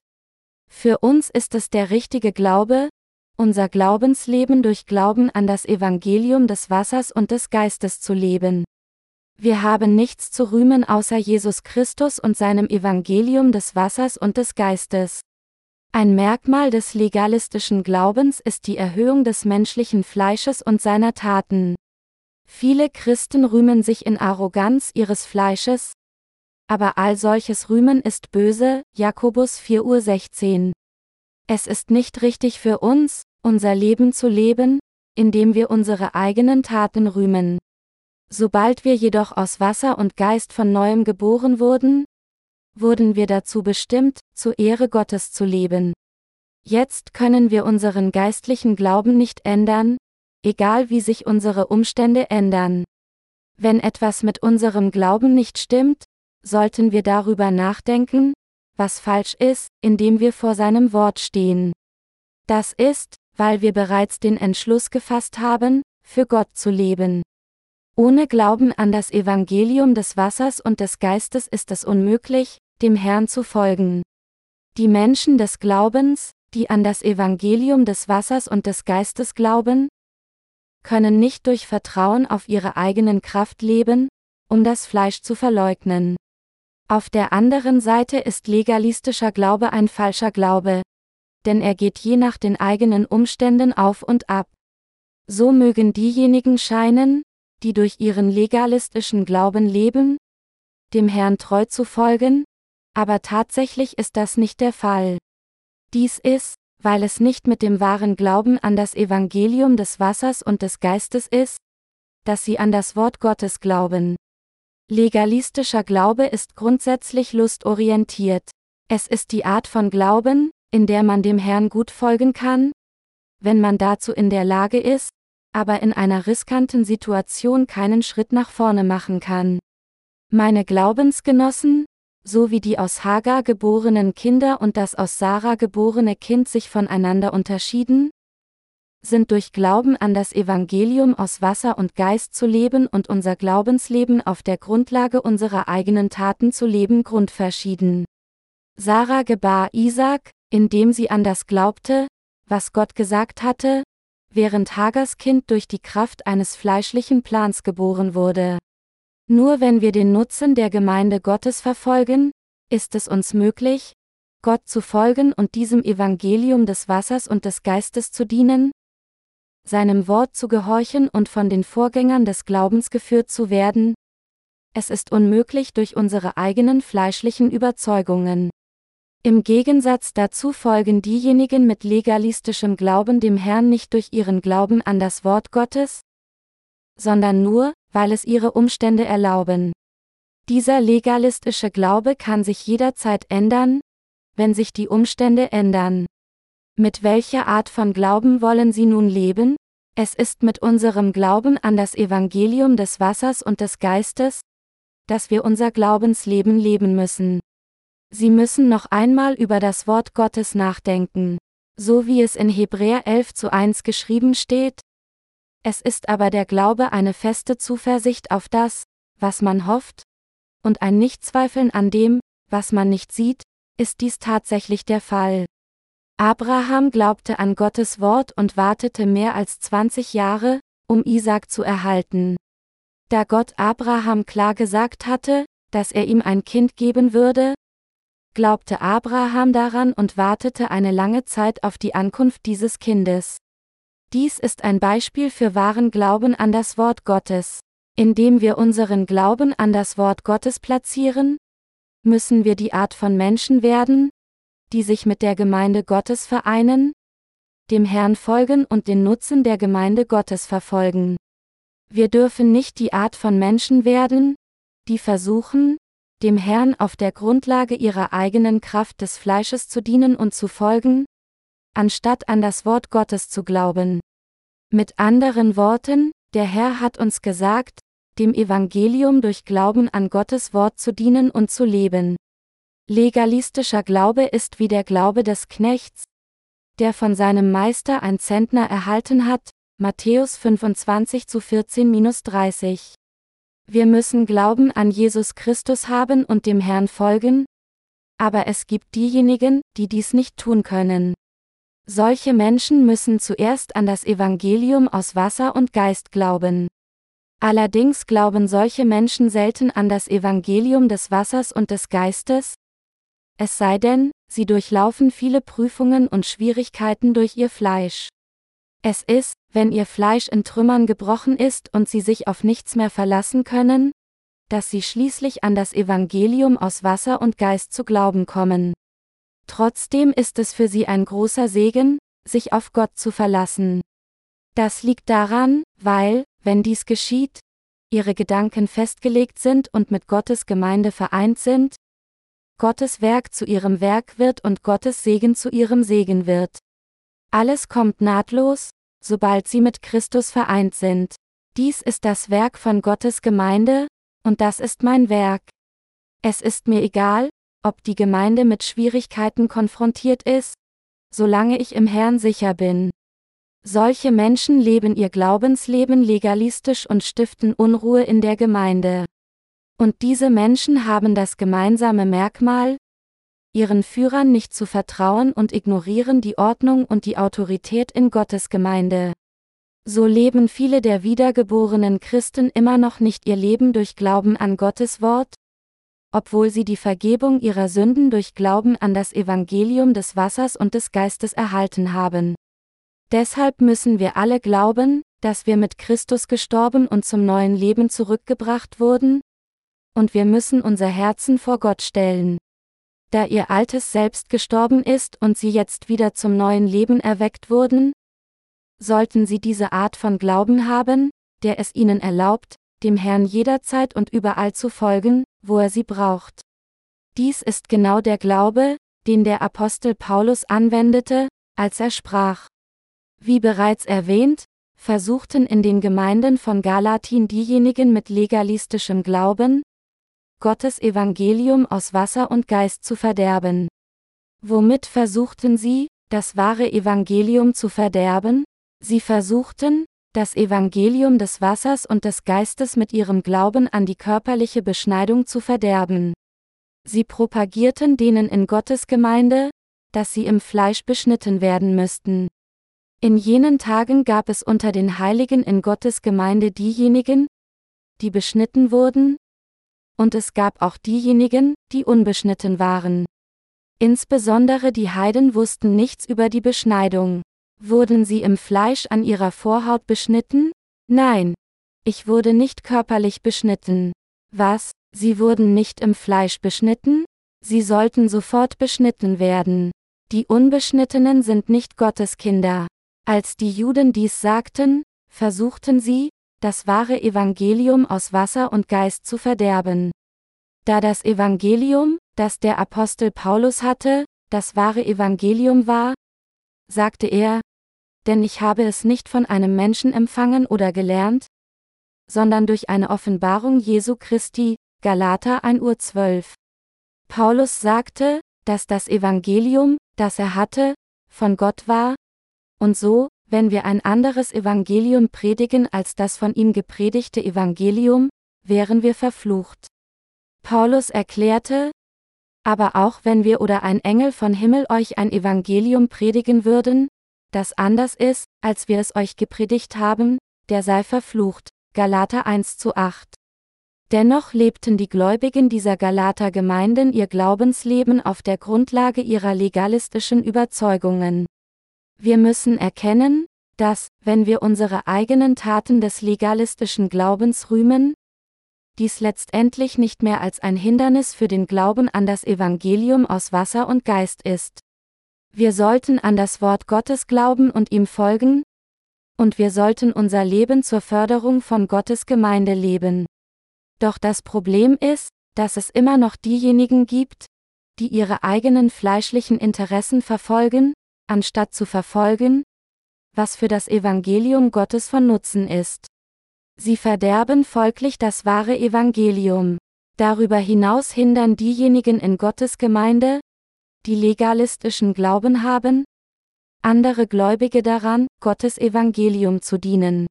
Für uns ist es der richtige Glaube, unser Glaubensleben durch Glauben an das Evangelium des Wassers und des Geistes zu leben. Wir haben nichts zu rühmen außer Jesus Christus und seinem Evangelium des Wassers und des Geistes. Ein Merkmal des legalistischen Glaubens ist die Erhöhung des menschlichen Fleisches und seiner Taten. Viele Christen rühmen sich in Arroganz ihres Fleisches, aber all solches Rühmen ist böse, Jakobus 4.16 Uhr. Es ist nicht richtig für uns, unser Leben zu leben, indem wir unsere eigenen Taten rühmen. Sobald wir jedoch aus Wasser und Geist von neuem geboren wurden, wurden wir dazu bestimmt, zur Ehre Gottes zu leben. Jetzt können wir unseren geistlichen Glauben nicht ändern, egal wie sich unsere Umstände ändern. Wenn etwas mit unserem Glauben nicht stimmt, sollten wir darüber nachdenken, was falsch ist, indem wir vor seinem Wort stehen. Das ist, weil wir bereits den Entschluss gefasst haben, für Gott zu leben. Ohne Glauben an das Evangelium des Wassers und des Geistes ist es unmöglich, dem Herrn zu folgen. Die Menschen des Glaubens, die an das Evangelium des Wassers und des Geistes glauben, können nicht durch Vertrauen auf ihre eigenen Kraft leben, um das Fleisch zu verleugnen. Auf der anderen Seite ist legalistischer Glaube ein falscher Glaube, denn er geht je nach den eigenen Umständen auf und ab. So mögen diejenigen scheinen, die durch ihren legalistischen Glauben leben, dem Herrn treu zu folgen, aber tatsächlich ist das nicht der Fall. Dies ist, weil es nicht mit dem wahren Glauben an das Evangelium des Wassers und des Geistes ist, dass sie an das Wort Gottes glauben. Legalistischer Glaube ist grundsätzlich lustorientiert. Es ist die Art von Glauben, in der man dem Herrn gut folgen kann, wenn man dazu in der Lage ist, aber in einer riskanten Situation keinen Schritt nach vorne machen kann. Meine Glaubensgenossen, so wie die aus Hagar geborenen Kinder und das aus Sarah geborene Kind sich voneinander unterschieden, sind durch Glauben an das Evangelium aus Wasser und Geist zu leben und unser Glaubensleben auf der Grundlage unserer eigenen Taten zu leben grundverschieden. Sarah gebar Isaac, indem sie an das glaubte, was Gott gesagt hatte, während Hagers Kind durch die Kraft eines fleischlichen Plans geboren wurde. Nur wenn wir den Nutzen der Gemeinde Gottes verfolgen, ist es uns möglich, Gott zu folgen und diesem Evangelium des Wassers und des Geistes zu dienen, seinem Wort zu gehorchen und von den Vorgängern des Glaubens geführt zu werden, es ist unmöglich durch unsere eigenen fleischlichen Überzeugungen. Im Gegensatz dazu folgen diejenigen mit legalistischem Glauben dem Herrn nicht durch ihren Glauben an das Wort Gottes, sondern nur, weil es ihre Umstände erlauben. Dieser legalistische Glaube kann sich jederzeit ändern, wenn sich die Umstände ändern. Mit welcher Art von Glauben wollen Sie nun leben? Es ist mit unserem Glauben an das Evangelium des Wassers und des Geistes, dass wir unser Glaubensleben leben müssen. Sie müssen noch einmal über das Wort Gottes nachdenken. So wie es in Hebräer 11 zu 1 geschrieben steht. Es ist aber der Glaube eine feste Zuversicht auf das, was man hofft, und ein Nichtzweifeln an dem, was man nicht sieht, ist dies tatsächlich der Fall. Abraham glaubte an Gottes Wort und wartete mehr als 20 Jahre, um Isaac zu erhalten. Da Gott Abraham klar gesagt hatte, dass er ihm ein Kind geben würde, glaubte Abraham daran und wartete eine lange Zeit auf die Ankunft dieses Kindes. Dies ist ein Beispiel für wahren Glauben an das Wort Gottes. Indem wir unseren Glauben an das Wort Gottes platzieren, müssen wir die Art von Menschen werden, die sich mit der Gemeinde Gottes vereinen, dem Herrn folgen und den Nutzen der Gemeinde Gottes verfolgen. Wir dürfen nicht die Art von Menschen werden, die versuchen, dem Herrn auf der Grundlage ihrer eigenen Kraft des Fleisches zu dienen und zu folgen, anstatt an das Wort Gottes zu glauben. Mit anderen Worten, der Herr hat uns gesagt, dem Evangelium durch Glauben an Gottes Wort zu dienen und zu leben. Legalistischer Glaube ist wie der Glaube des Knechts, der von seinem Meister ein Zentner erhalten hat, Matthäus 25 zu 14-30. Wir müssen Glauben an Jesus Christus haben und dem Herrn folgen, aber es gibt diejenigen, die dies nicht tun können. Solche Menschen müssen zuerst an das Evangelium aus Wasser und Geist glauben. Allerdings glauben solche Menschen selten an das Evangelium des Wassers und des Geistes, es sei denn, sie durchlaufen viele Prüfungen und Schwierigkeiten durch ihr Fleisch. Es ist, wenn ihr Fleisch in Trümmern gebrochen ist und sie sich auf nichts mehr verlassen können, dass sie schließlich an das Evangelium aus Wasser und Geist zu glauben kommen. Trotzdem ist es für sie ein großer Segen, sich auf Gott zu verlassen. Das liegt daran, weil, wenn dies geschieht, ihre Gedanken festgelegt sind und mit Gottes Gemeinde vereint sind? Gottes Werk zu ihrem Werk wird und Gottes Segen zu ihrem Segen wird. Alles kommt nahtlos, sobald sie mit Christus vereint sind. Dies ist das Werk von Gottes Gemeinde, und das ist mein Werk. Es ist mir egal, ob die Gemeinde mit Schwierigkeiten konfrontiert ist, solange ich im Herrn sicher bin. Solche Menschen leben ihr Glaubensleben legalistisch und stiften Unruhe in der Gemeinde. Und diese Menschen haben das gemeinsame Merkmal, ihren Führern nicht zu vertrauen und ignorieren die Ordnung und die Autorität in Gottes Gemeinde. So leben viele der wiedergeborenen Christen immer noch nicht ihr Leben durch Glauben an Gottes Wort, obwohl sie die Vergebung ihrer Sünden durch Glauben an das Evangelium des Wassers und des Geistes erhalten haben. Deshalb müssen wir alle glauben, dass wir mit Christus gestorben und zum neuen Leben zurückgebracht wurden, und wir müssen unser Herzen vor Gott stellen. Da ihr altes Selbst gestorben ist und sie jetzt wieder zum neuen Leben erweckt wurden, sollten sie diese Art von Glauben haben, der es ihnen erlaubt, dem Herrn jederzeit und überall zu folgen, wo er sie braucht. Dies ist genau der Glaube, den der Apostel Paulus anwendete, als er sprach. Wie bereits erwähnt, versuchten in den Gemeinden von Galatin diejenigen mit legalistischem Glauben, Gottes Evangelium aus Wasser und Geist zu verderben. Womit versuchten sie, das wahre Evangelium zu verderben? Sie versuchten, das Evangelium des Wassers und des Geistes mit ihrem Glauben an die körperliche Beschneidung zu verderben. Sie propagierten denen in Gottes Gemeinde, dass sie im Fleisch beschnitten werden müssten. In jenen Tagen gab es unter den Heiligen in Gottes Gemeinde diejenigen, die beschnitten wurden, und es gab auch diejenigen, die unbeschnitten waren. Insbesondere die Heiden wussten nichts über die Beschneidung. Wurden sie im Fleisch an ihrer Vorhaut beschnitten? Nein. Ich wurde nicht körperlich beschnitten. Was? Sie wurden nicht im Fleisch beschnitten? Sie sollten sofort beschnitten werden. Die Unbeschnittenen sind nicht Gottes Kinder. Als die Juden dies sagten, versuchten sie, das wahre Evangelium aus Wasser und Geist zu verderben. Da das Evangelium, das der Apostel Paulus hatte, das wahre Evangelium war, sagte er, denn ich habe es nicht von einem Menschen empfangen oder gelernt, sondern durch eine Offenbarung Jesu Christi, Galater 1 Uhr 12. Paulus sagte, dass das Evangelium, das er hatte, von Gott war, und so, wenn wir ein anderes Evangelium predigen als das von ihm gepredigte Evangelium, wären wir verflucht. Paulus erklärte, aber auch wenn wir oder ein Engel von Himmel euch ein Evangelium predigen würden, das anders ist, als wir es euch gepredigt haben, der sei verflucht. Galater 1 zu 8. Dennoch lebten die Gläubigen dieser Galater Gemeinden ihr Glaubensleben auf der Grundlage ihrer legalistischen Überzeugungen. Wir müssen erkennen, dass, wenn wir unsere eigenen Taten des legalistischen Glaubens rühmen, dies letztendlich nicht mehr als ein Hindernis für den Glauben an das Evangelium aus Wasser und Geist ist. Wir sollten an das Wort Gottes glauben und ihm folgen, und wir sollten unser Leben zur Förderung von Gottes Gemeinde leben. Doch das Problem ist, dass es immer noch diejenigen gibt, die ihre eigenen fleischlichen Interessen verfolgen, anstatt zu verfolgen, was für das Evangelium Gottes von Nutzen ist. Sie verderben folglich das wahre Evangelium. Darüber hinaus hindern diejenigen in Gottes Gemeinde, die legalistischen Glauben haben, andere Gläubige daran, Gottes Evangelium zu dienen.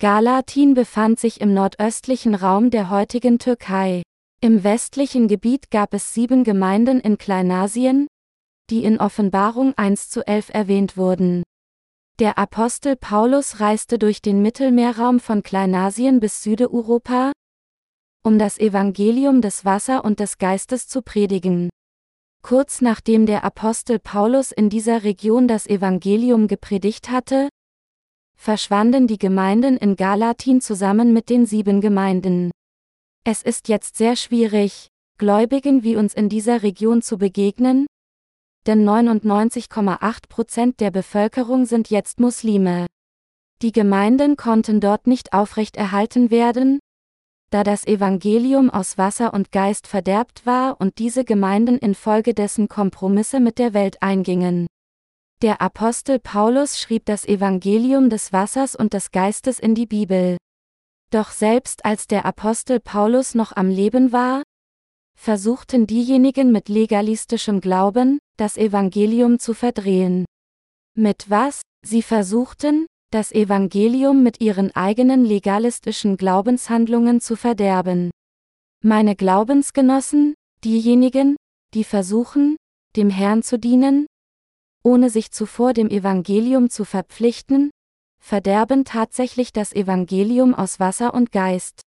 Galatin befand sich im nordöstlichen Raum der heutigen Türkei. Im westlichen Gebiet gab es sieben Gemeinden in Kleinasien, die in Offenbarung 1 zu 11 erwähnt wurden. Der Apostel Paulus reiste durch den Mittelmeerraum von Kleinasien bis Südeuropa, um das Evangelium des Wasser und des Geistes zu predigen. Kurz nachdem der Apostel Paulus in dieser Region das Evangelium gepredigt hatte, verschwanden die Gemeinden in Galatin zusammen mit den sieben Gemeinden. Es ist jetzt sehr schwierig, Gläubigen wie uns in dieser Region zu begegnen, denn 99,8 Prozent der Bevölkerung sind jetzt Muslime. Die Gemeinden konnten dort nicht aufrechterhalten werden, da das Evangelium aus Wasser und Geist verderbt war und diese Gemeinden infolgedessen Kompromisse mit der Welt eingingen. Der Apostel Paulus schrieb das Evangelium des Wassers und des Geistes in die Bibel. Doch selbst als der Apostel Paulus noch am Leben war, versuchten diejenigen mit legalistischem Glauben, das Evangelium zu verdrehen. Mit was? Sie versuchten, das Evangelium mit ihren eigenen legalistischen Glaubenshandlungen zu verderben. Meine Glaubensgenossen, diejenigen, die versuchen, dem Herrn zu dienen, ohne sich zuvor dem Evangelium zu verpflichten, verderben tatsächlich das Evangelium aus Wasser und Geist.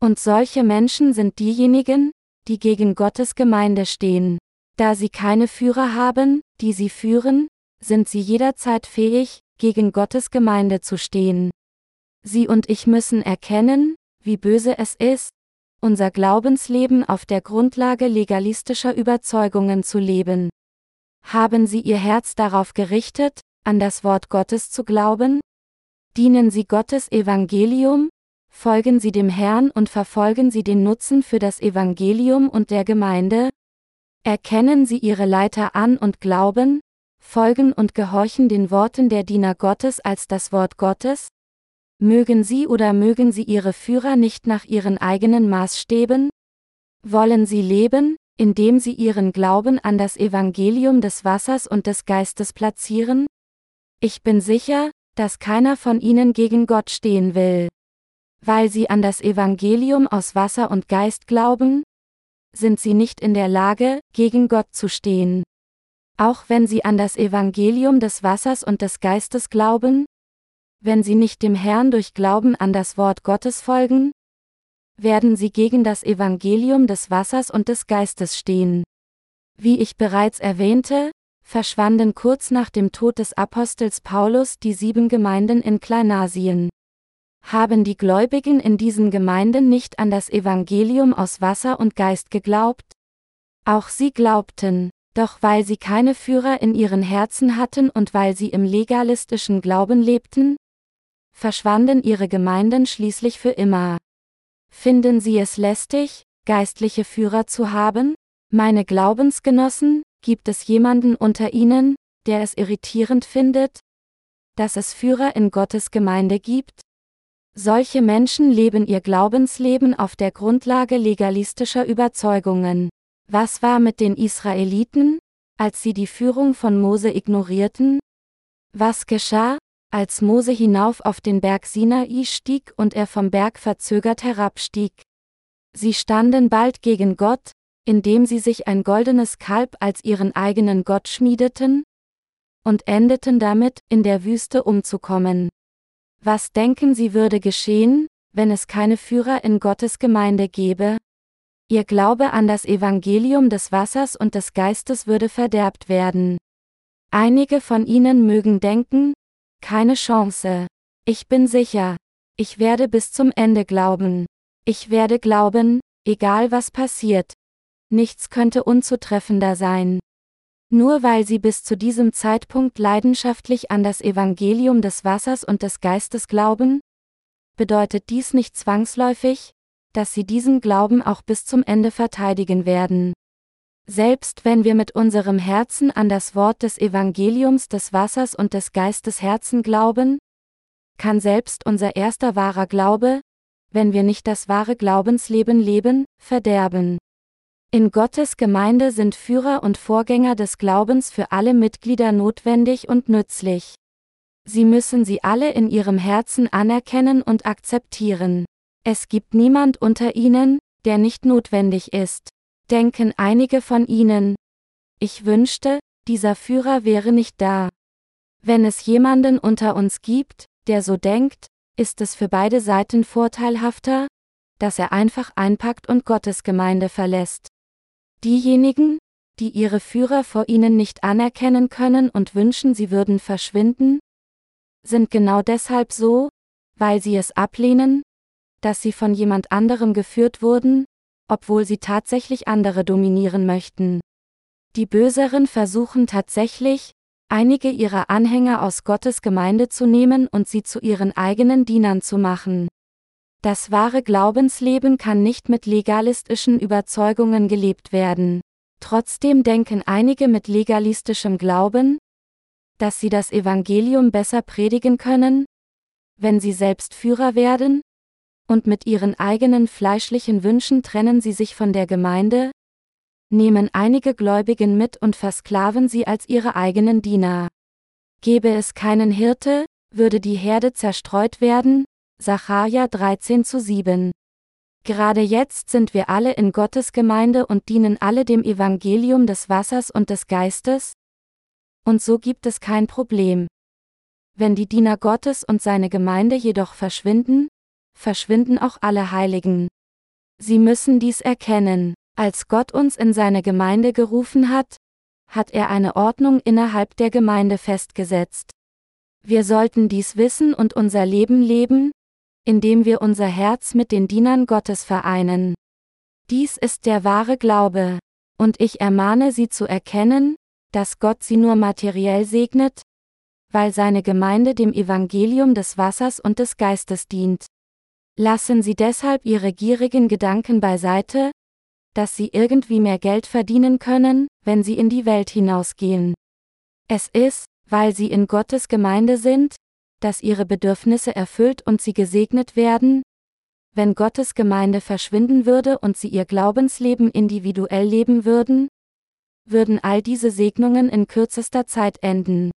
Und solche Menschen sind diejenigen, die gegen Gottes Gemeinde stehen. Da sie keine Führer haben, die sie führen, sind sie jederzeit fähig, gegen Gottes Gemeinde zu stehen. Sie und ich müssen erkennen, wie böse es ist, unser Glaubensleben auf der Grundlage legalistischer Überzeugungen zu leben. Haben Sie Ihr Herz darauf gerichtet, an das Wort Gottes zu glauben? Dienen Sie Gottes Evangelium? Folgen Sie dem Herrn und verfolgen Sie den Nutzen für das Evangelium und der Gemeinde? Erkennen Sie Ihre Leiter an und glauben, folgen und gehorchen den Worten der Diener Gottes als das Wort Gottes? Mögen Sie oder mögen Sie Ihre Führer nicht nach Ihren eigenen Maßstäben? Wollen Sie leben, indem sie ihren Glauben an das Evangelium des Wassers und des Geistes platzieren? Ich bin sicher, dass keiner von ihnen gegen Gott stehen will. Weil sie an das Evangelium aus Wasser und Geist glauben? Sind sie nicht in der Lage, gegen Gott zu stehen. Auch wenn sie an das Evangelium des Wassers und des Geistes glauben? Wenn sie nicht dem Herrn durch Glauben an das Wort Gottes folgen? werden sie gegen das Evangelium des Wassers und des Geistes stehen. Wie ich bereits erwähnte, verschwanden kurz nach dem Tod des Apostels Paulus die sieben Gemeinden in Kleinasien. Haben die Gläubigen in diesen Gemeinden nicht an das Evangelium aus Wasser und Geist geglaubt? Auch sie glaubten, doch weil sie keine Führer in ihren Herzen hatten und weil sie im legalistischen Glauben lebten, verschwanden ihre Gemeinden schließlich für immer. Finden Sie es lästig, geistliche Führer zu haben? Meine Glaubensgenossen, gibt es jemanden unter Ihnen, der es irritierend findet, dass es Führer in Gottes Gemeinde gibt? Solche Menschen leben ihr Glaubensleben auf der Grundlage legalistischer Überzeugungen. Was war mit den Israeliten, als sie die Führung von Mose ignorierten? Was geschah, als Mose hinauf auf den Berg Sinai stieg und er vom Berg verzögert herabstieg. Sie standen bald gegen Gott, indem sie sich ein goldenes Kalb als ihren eigenen Gott schmiedeten, und endeten damit, in der Wüste umzukommen. Was denken Sie würde geschehen, wenn es keine Führer in Gottes Gemeinde gäbe? Ihr Glaube an das Evangelium des Wassers und des Geistes würde verderbt werden. Einige von Ihnen mögen denken, keine Chance. Ich bin sicher. Ich werde bis zum Ende glauben. Ich werde glauben, egal was passiert. Nichts könnte unzutreffender sein. Nur weil sie bis zu diesem Zeitpunkt leidenschaftlich an das Evangelium des Wassers und des Geistes glauben? Bedeutet dies nicht zwangsläufig, dass sie diesen Glauben auch bis zum Ende verteidigen werden. Selbst wenn wir mit unserem Herzen an das Wort des Evangeliums des Wassers und des Geistes Herzen glauben, kann selbst unser erster wahrer Glaube, wenn wir nicht das wahre Glaubensleben leben, verderben. In Gottes Gemeinde sind Führer und Vorgänger des Glaubens für alle Mitglieder notwendig und nützlich. Sie müssen sie alle in ihrem Herzen anerkennen und akzeptieren. Es gibt niemand unter ihnen, der nicht notwendig ist denken einige von ihnen. Ich wünschte, dieser Führer wäre nicht da. Wenn es jemanden unter uns gibt, der so denkt, ist es für beide Seiten vorteilhafter, dass er einfach einpackt und Gottes Gemeinde verlässt. Diejenigen, die ihre Führer vor ihnen nicht anerkennen können und wünschen, sie würden verschwinden, sind genau deshalb so, weil sie es ablehnen, dass sie von jemand anderem geführt wurden, obwohl sie tatsächlich andere dominieren möchten. Die Böseren versuchen tatsächlich, einige ihrer Anhänger aus Gottes Gemeinde zu nehmen und sie zu ihren eigenen Dienern zu machen. Das wahre Glaubensleben kann nicht mit legalistischen Überzeugungen gelebt werden. Trotzdem denken einige mit legalistischem Glauben, dass sie das Evangelium besser predigen können, wenn sie selbst Führer werden, und mit ihren eigenen fleischlichen Wünschen trennen sie sich von der Gemeinde, nehmen einige Gläubigen mit und versklaven sie als ihre eigenen Diener. Gäbe es keinen Hirte, würde die Herde zerstreut werden, Sacharja 13 zu 7. Gerade jetzt sind wir alle in Gottes Gemeinde und dienen alle dem Evangelium des Wassers und des Geistes? Und so gibt es kein Problem. Wenn die Diener Gottes und seine Gemeinde jedoch verschwinden, verschwinden auch alle Heiligen. Sie müssen dies erkennen. Als Gott uns in seine Gemeinde gerufen hat, hat er eine Ordnung innerhalb der Gemeinde festgesetzt. Wir sollten dies wissen und unser Leben leben, indem wir unser Herz mit den Dienern Gottes vereinen. Dies ist der wahre Glaube, und ich ermahne Sie zu erkennen, dass Gott Sie nur materiell segnet, weil seine Gemeinde dem Evangelium des Wassers und des Geistes dient. Lassen Sie deshalb Ihre gierigen Gedanken beiseite, dass Sie irgendwie mehr Geld verdienen können, wenn Sie in die Welt hinausgehen. Es ist, weil Sie in Gottes Gemeinde sind, dass ihre Bedürfnisse erfüllt und sie gesegnet werden? Wenn Gottes Gemeinde verschwinden würde und sie ihr Glaubensleben individuell leben würden? Würden all diese Segnungen in kürzester Zeit enden.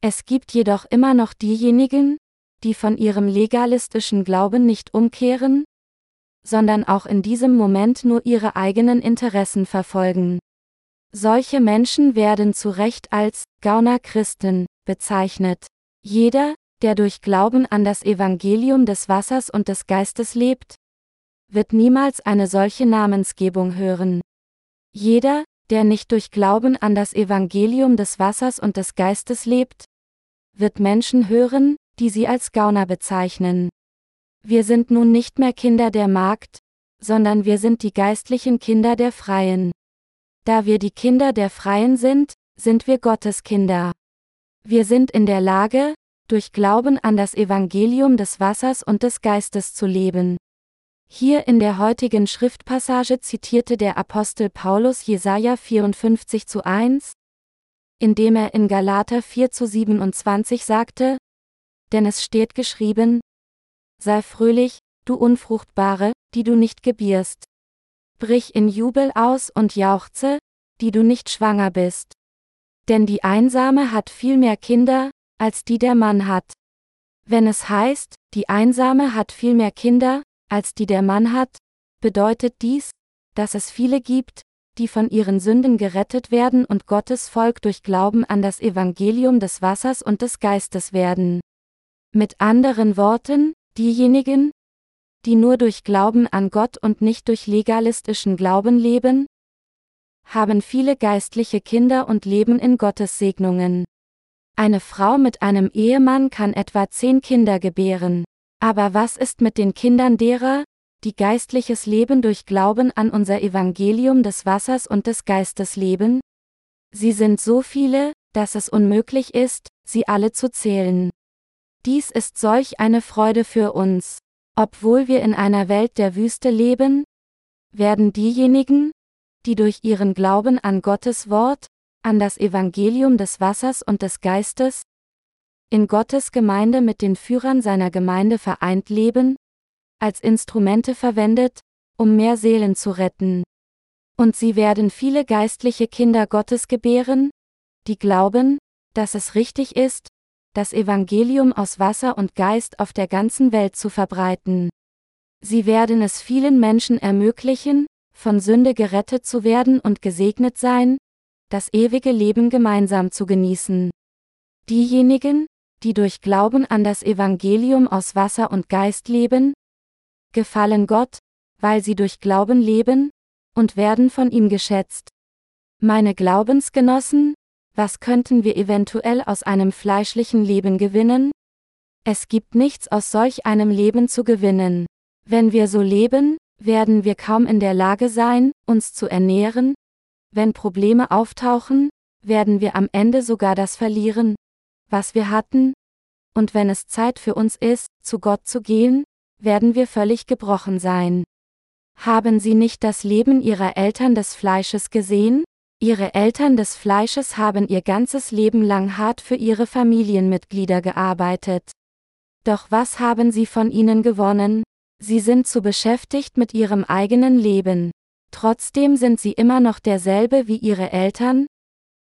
Es gibt jedoch immer noch diejenigen, die von ihrem legalistischen Glauben nicht umkehren, sondern auch in diesem Moment nur ihre eigenen Interessen verfolgen. Solche Menschen werden zu Recht als Gauner Christen bezeichnet. Jeder, der durch Glauben an das Evangelium des Wassers und des Geistes lebt, wird niemals eine solche Namensgebung hören. Jeder, der nicht durch Glauben an das Evangelium des Wassers und des Geistes lebt, wird Menschen hören, die sie als Gauner bezeichnen. Wir sind nun nicht mehr Kinder der Magd, sondern wir sind die geistlichen Kinder der Freien. Da wir die Kinder der Freien sind, sind wir Gottes Kinder. Wir sind in der Lage, durch Glauben an das Evangelium des Wassers und des Geistes zu leben. Hier in der heutigen Schriftpassage zitierte der Apostel Paulus Jesaja 54 zu 1, indem er in Galater 4 zu 27 sagte, denn es steht geschrieben, sei fröhlich, du Unfruchtbare, die du nicht gebierst. Brich in Jubel aus und jauchze, die du nicht schwanger bist. Denn die Einsame hat viel mehr Kinder, als die der Mann hat. Wenn es heißt, die Einsame hat viel mehr Kinder, als die der Mann hat, bedeutet dies, dass es viele gibt, die von ihren Sünden gerettet werden und Gottes Volk durch Glauben an das Evangelium des Wassers und des Geistes werden. Mit anderen Worten, diejenigen, die nur durch Glauben an Gott und nicht durch legalistischen Glauben leben, haben viele geistliche Kinder und leben in Gottes Segnungen. Eine Frau mit einem Ehemann kann etwa zehn Kinder gebären. Aber was ist mit den Kindern derer, die geistliches Leben durch Glauben an unser Evangelium des Wassers und des Geistes leben? Sie sind so viele, dass es unmöglich ist, sie alle zu zählen. Dies ist solch eine Freude für uns. Obwohl wir in einer Welt der Wüste leben, werden diejenigen, die durch ihren Glauben an Gottes Wort, an das Evangelium des Wassers und des Geistes, in Gottes Gemeinde mit den Führern seiner Gemeinde vereint leben, als Instrumente verwendet, um mehr Seelen zu retten. Und sie werden viele geistliche Kinder Gottes gebären, die glauben, dass es richtig ist, das Evangelium aus Wasser und Geist auf der ganzen Welt zu verbreiten. Sie werden es vielen Menschen ermöglichen, von Sünde gerettet zu werden und gesegnet sein, das ewige Leben gemeinsam zu genießen. Diejenigen, die durch Glauben an das Evangelium aus Wasser und Geist leben, gefallen Gott, weil sie durch Glauben leben, und werden von ihm geschätzt. Meine Glaubensgenossen, was könnten wir eventuell aus einem fleischlichen Leben gewinnen? Es gibt nichts aus solch einem Leben zu gewinnen. Wenn wir so leben, werden wir kaum in der Lage sein, uns zu ernähren, wenn Probleme auftauchen, werden wir am Ende sogar das verlieren, was wir hatten, und wenn es Zeit für uns ist, zu Gott zu gehen, werden wir völlig gebrochen sein. Haben Sie nicht das Leben Ihrer Eltern des Fleisches gesehen? Ihre Eltern des Fleisches haben ihr ganzes Leben lang hart für ihre Familienmitglieder gearbeitet. Doch was haben sie von ihnen gewonnen? Sie sind zu beschäftigt mit ihrem eigenen Leben. Trotzdem sind sie immer noch derselbe wie ihre Eltern,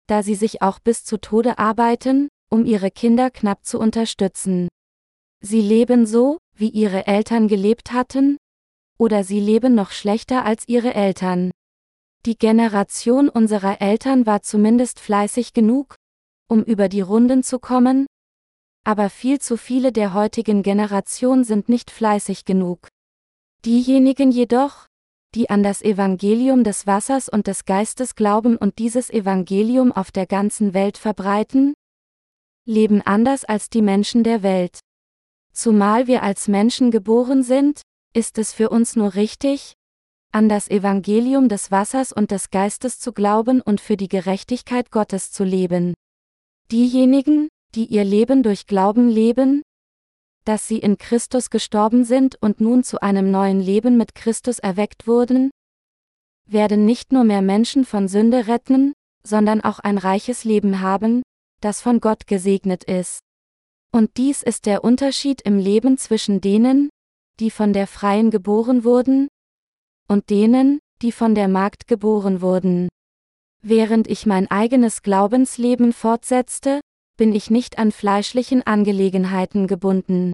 da sie sich auch bis zu Tode arbeiten, um ihre Kinder knapp zu unterstützen. Sie leben so, wie ihre Eltern gelebt hatten? Oder sie leben noch schlechter als ihre Eltern? Die Generation unserer Eltern war zumindest fleißig genug, um über die Runden zu kommen, aber viel zu viele der heutigen Generation sind nicht fleißig genug. Diejenigen jedoch, die an das Evangelium des Wassers und des Geistes glauben und dieses Evangelium auf der ganzen Welt verbreiten, leben anders als die Menschen der Welt. Zumal wir als Menschen geboren sind, ist es für uns nur richtig, an das Evangelium des Wassers und des Geistes zu glauben und für die Gerechtigkeit Gottes zu leben. Diejenigen, die ihr Leben durch Glauben leben, dass sie in Christus gestorben sind und nun zu einem neuen Leben mit Christus erweckt wurden, werden nicht nur mehr Menschen von Sünde retten, sondern auch ein reiches Leben haben, das von Gott gesegnet ist. Und dies ist der Unterschied im Leben zwischen denen, die von der Freien geboren wurden, und denen, die von der Magd geboren wurden. Während ich mein eigenes Glaubensleben fortsetzte, bin ich nicht an fleischlichen Angelegenheiten gebunden.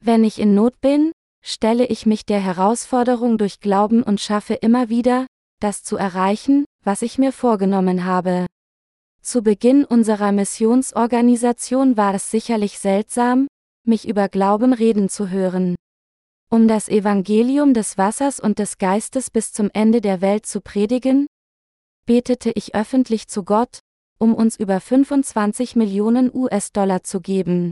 Wenn ich in Not bin, stelle ich mich der Herausforderung durch Glauben und schaffe immer wieder, das zu erreichen, was ich mir vorgenommen habe. Zu Beginn unserer Missionsorganisation war es sicherlich seltsam, mich über Glauben reden zu hören. Um das Evangelium des Wassers und des Geistes bis zum Ende der Welt zu predigen, betete ich öffentlich zu Gott, um uns über 25 Millionen US-Dollar zu geben.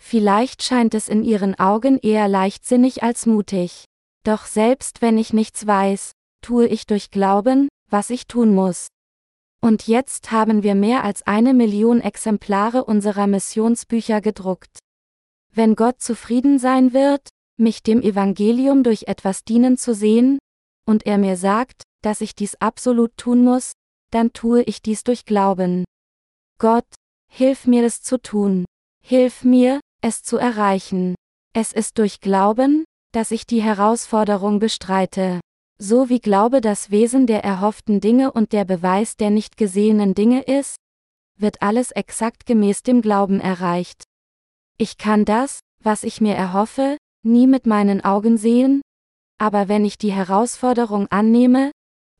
Vielleicht scheint es in Ihren Augen eher leichtsinnig als mutig. Doch selbst wenn ich nichts weiß, tue ich durch Glauben, was ich tun muss. Und jetzt haben wir mehr als eine Million Exemplare unserer Missionsbücher gedruckt. Wenn Gott zufrieden sein wird, mich dem Evangelium durch etwas dienen zu sehen, und er mir sagt, dass ich dies absolut tun muss, dann tue ich dies durch Glauben. Gott, hilf mir es zu tun. Hilf mir, es zu erreichen. Es ist durch Glauben, dass ich die Herausforderung bestreite. So wie Glaube das Wesen der erhofften Dinge und der Beweis der nicht gesehenen Dinge ist, wird alles exakt gemäß dem Glauben erreicht. Ich kann das, was ich mir erhoffe, nie mit meinen Augen sehen, aber wenn ich die Herausforderung annehme,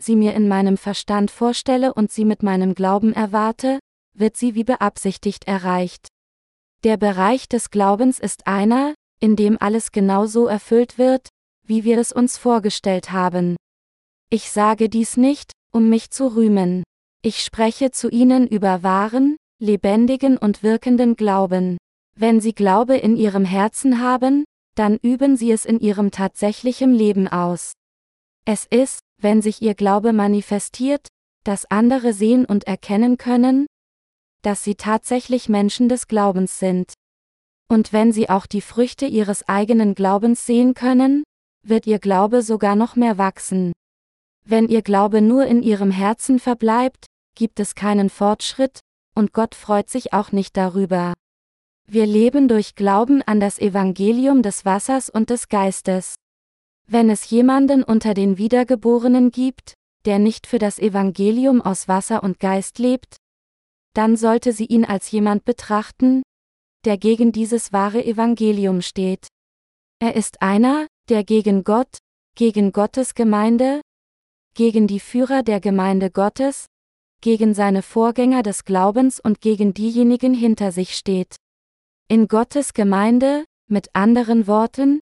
sie mir in meinem Verstand vorstelle und sie mit meinem Glauben erwarte, wird sie wie beabsichtigt erreicht. Der Bereich des Glaubens ist einer, in dem alles genau so erfüllt wird, wie wir es uns vorgestellt haben. Ich sage dies nicht, um mich zu rühmen. Ich spreche zu Ihnen über wahren, lebendigen und wirkenden Glauben. Wenn Sie Glaube in Ihrem Herzen haben, dann üben Sie es in Ihrem tatsächlichen Leben aus. Es ist, wenn sich Ihr Glaube manifestiert, dass andere sehen und erkennen können, dass Sie tatsächlich Menschen des Glaubens sind. Und wenn Sie auch die Früchte Ihres eigenen Glaubens sehen können, wird Ihr Glaube sogar noch mehr wachsen. Wenn Ihr Glaube nur in Ihrem Herzen verbleibt, gibt es keinen Fortschritt, und Gott freut sich auch nicht darüber. Wir leben durch Glauben an das Evangelium des Wassers und des Geistes. Wenn es jemanden unter den Wiedergeborenen gibt, der nicht für das Evangelium aus Wasser und Geist lebt, dann sollte sie ihn als jemand betrachten, der gegen dieses wahre Evangelium steht. Er ist einer, der gegen Gott, gegen Gottes Gemeinde, gegen die Führer der Gemeinde Gottes, gegen seine Vorgänger des Glaubens und gegen diejenigen hinter sich steht. In Gottes Gemeinde, mit anderen Worten,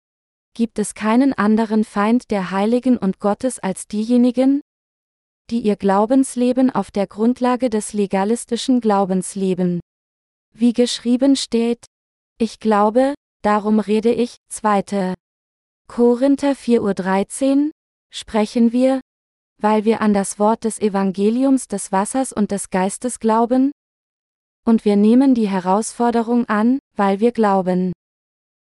gibt es keinen anderen Feind der Heiligen und Gottes als diejenigen, die ihr Glaubensleben auf der Grundlage des legalistischen Glaubens leben. Wie geschrieben steht, ich glaube, darum rede ich, 2. Korinther 4.13, sprechen wir, weil wir an das Wort des Evangeliums des Wassers und des Geistes glauben, und wir nehmen die Herausforderung an, weil wir glauben.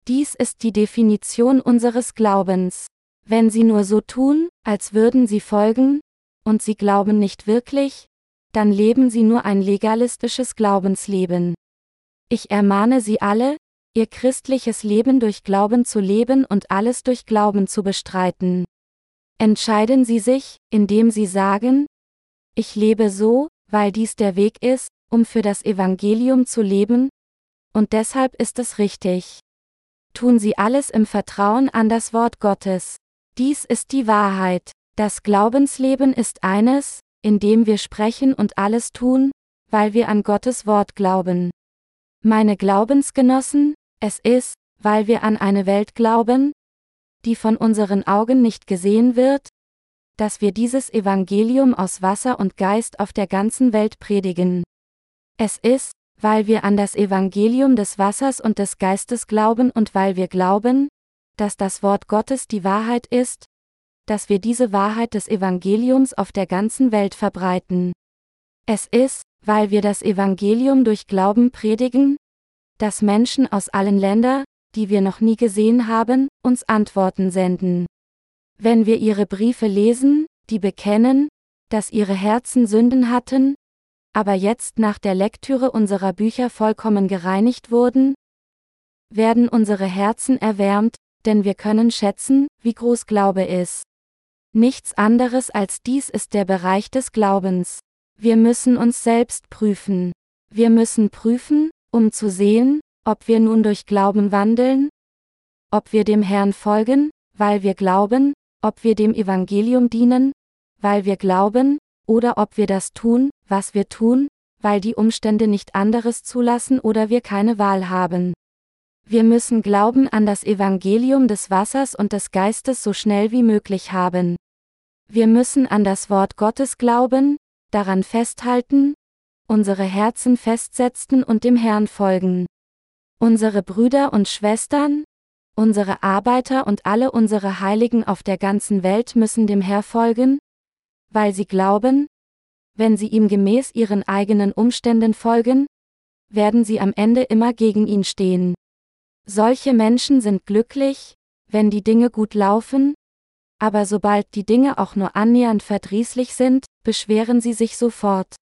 Dies ist die Definition unseres Glaubens. Wenn sie nur so tun, als würden sie folgen, und sie glauben nicht wirklich, dann leben sie nur ein legalistisches Glaubensleben. Ich ermahne sie alle, ihr christliches Leben durch Glauben zu leben und alles durch Glauben zu bestreiten. Entscheiden Sie sich, indem Sie sagen, ich lebe so, weil dies der Weg ist, um für das Evangelium zu leben, und deshalb ist es richtig. Tun Sie alles im Vertrauen an das Wort Gottes. Dies ist die Wahrheit. Das Glaubensleben ist eines, in dem wir sprechen und alles tun, weil wir an Gottes Wort glauben. Meine Glaubensgenossen, es ist, weil wir an eine Welt glauben, die von unseren Augen nicht gesehen wird, dass wir dieses Evangelium aus Wasser und Geist auf der ganzen Welt predigen. Es ist, weil wir an das Evangelium des Wassers und des Geistes glauben und weil wir glauben, dass das Wort Gottes die Wahrheit ist, dass wir diese Wahrheit des Evangeliums auf der ganzen Welt verbreiten. Es ist, weil wir das Evangelium durch Glauben predigen, dass Menschen aus allen Ländern, die wir noch nie gesehen haben, uns Antworten senden. Wenn wir ihre Briefe lesen, die bekennen, dass ihre Herzen Sünden hatten, aber jetzt nach der Lektüre unserer Bücher vollkommen gereinigt wurden, werden unsere Herzen erwärmt, denn wir können schätzen, wie groß Glaube ist. Nichts anderes als dies ist der Bereich des Glaubens. Wir müssen uns selbst prüfen. Wir müssen prüfen, um zu sehen, ob wir nun durch Glauben wandeln, ob wir dem Herrn folgen, weil wir glauben, ob wir dem Evangelium dienen, weil wir glauben, oder ob wir das tun, was wir tun, weil die Umstände nicht anderes zulassen oder wir keine Wahl haben. Wir müssen Glauben an das Evangelium des Wassers und des Geistes so schnell wie möglich haben. Wir müssen an das Wort Gottes glauben, daran festhalten, unsere Herzen festsetzen und dem Herrn folgen. Unsere Brüder und Schwestern, unsere Arbeiter und alle unsere Heiligen auf der ganzen Welt müssen dem Herr folgen, weil sie glauben, wenn sie ihm gemäß ihren eigenen Umständen folgen, werden sie am Ende immer gegen ihn stehen. Solche Menschen sind glücklich, wenn die Dinge gut laufen, aber sobald die Dinge auch nur annähernd verdrießlich sind, beschweren sie sich sofort.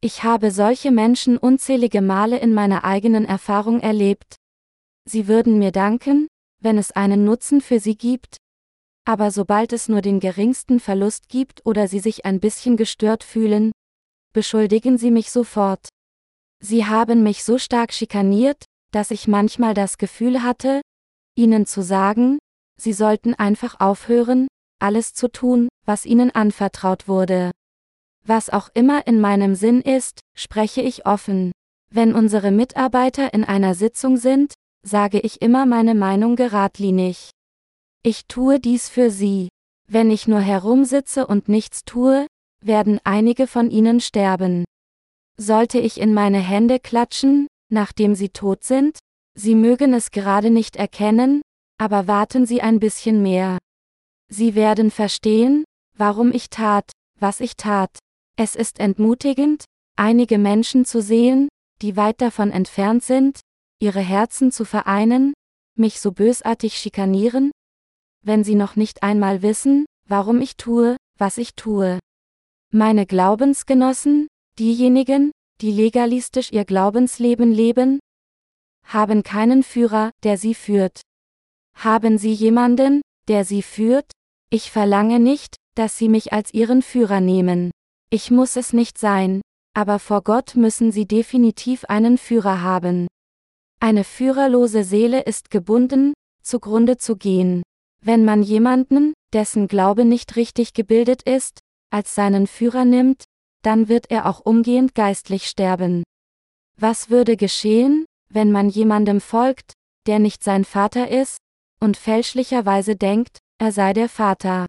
Ich habe solche Menschen unzählige Male in meiner eigenen Erfahrung erlebt. Sie würden mir danken, wenn es einen Nutzen für sie gibt, aber sobald es nur den geringsten Verlust gibt oder sie sich ein bisschen gestört fühlen, beschuldigen sie mich sofort. Sie haben mich so stark schikaniert, dass ich manchmal das Gefühl hatte, ihnen zu sagen, sie sollten einfach aufhören, alles zu tun, was ihnen anvertraut wurde. Was auch immer in meinem Sinn ist, spreche ich offen. Wenn unsere Mitarbeiter in einer Sitzung sind, sage ich immer meine Meinung geradlinig. Ich tue dies für sie. Wenn ich nur herumsitze und nichts tue, werden einige von ihnen sterben. Sollte ich in meine Hände klatschen, nachdem sie tot sind? Sie mögen es gerade nicht erkennen, aber warten Sie ein bisschen mehr. Sie werden verstehen, warum ich tat, was ich tat. Es ist entmutigend, einige Menschen zu sehen, die weit davon entfernt sind, ihre Herzen zu vereinen, mich so bösartig schikanieren, wenn sie noch nicht einmal wissen, warum ich tue, was ich tue. Meine Glaubensgenossen, diejenigen, die legalistisch ihr Glaubensleben leben, haben keinen Führer, der sie führt. Haben Sie jemanden, der Sie führt? Ich verlange nicht, dass Sie mich als Ihren Führer nehmen. Ich muss es nicht sein, aber vor Gott müssen Sie definitiv einen Führer haben. Eine führerlose Seele ist gebunden, zugrunde zu gehen. Wenn man jemanden, dessen Glaube nicht richtig gebildet ist, als seinen Führer nimmt, dann wird er auch umgehend geistlich sterben. Was würde geschehen, wenn man jemandem folgt, der nicht sein Vater ist, und fälschlicherweise denkt, er sei der Vater.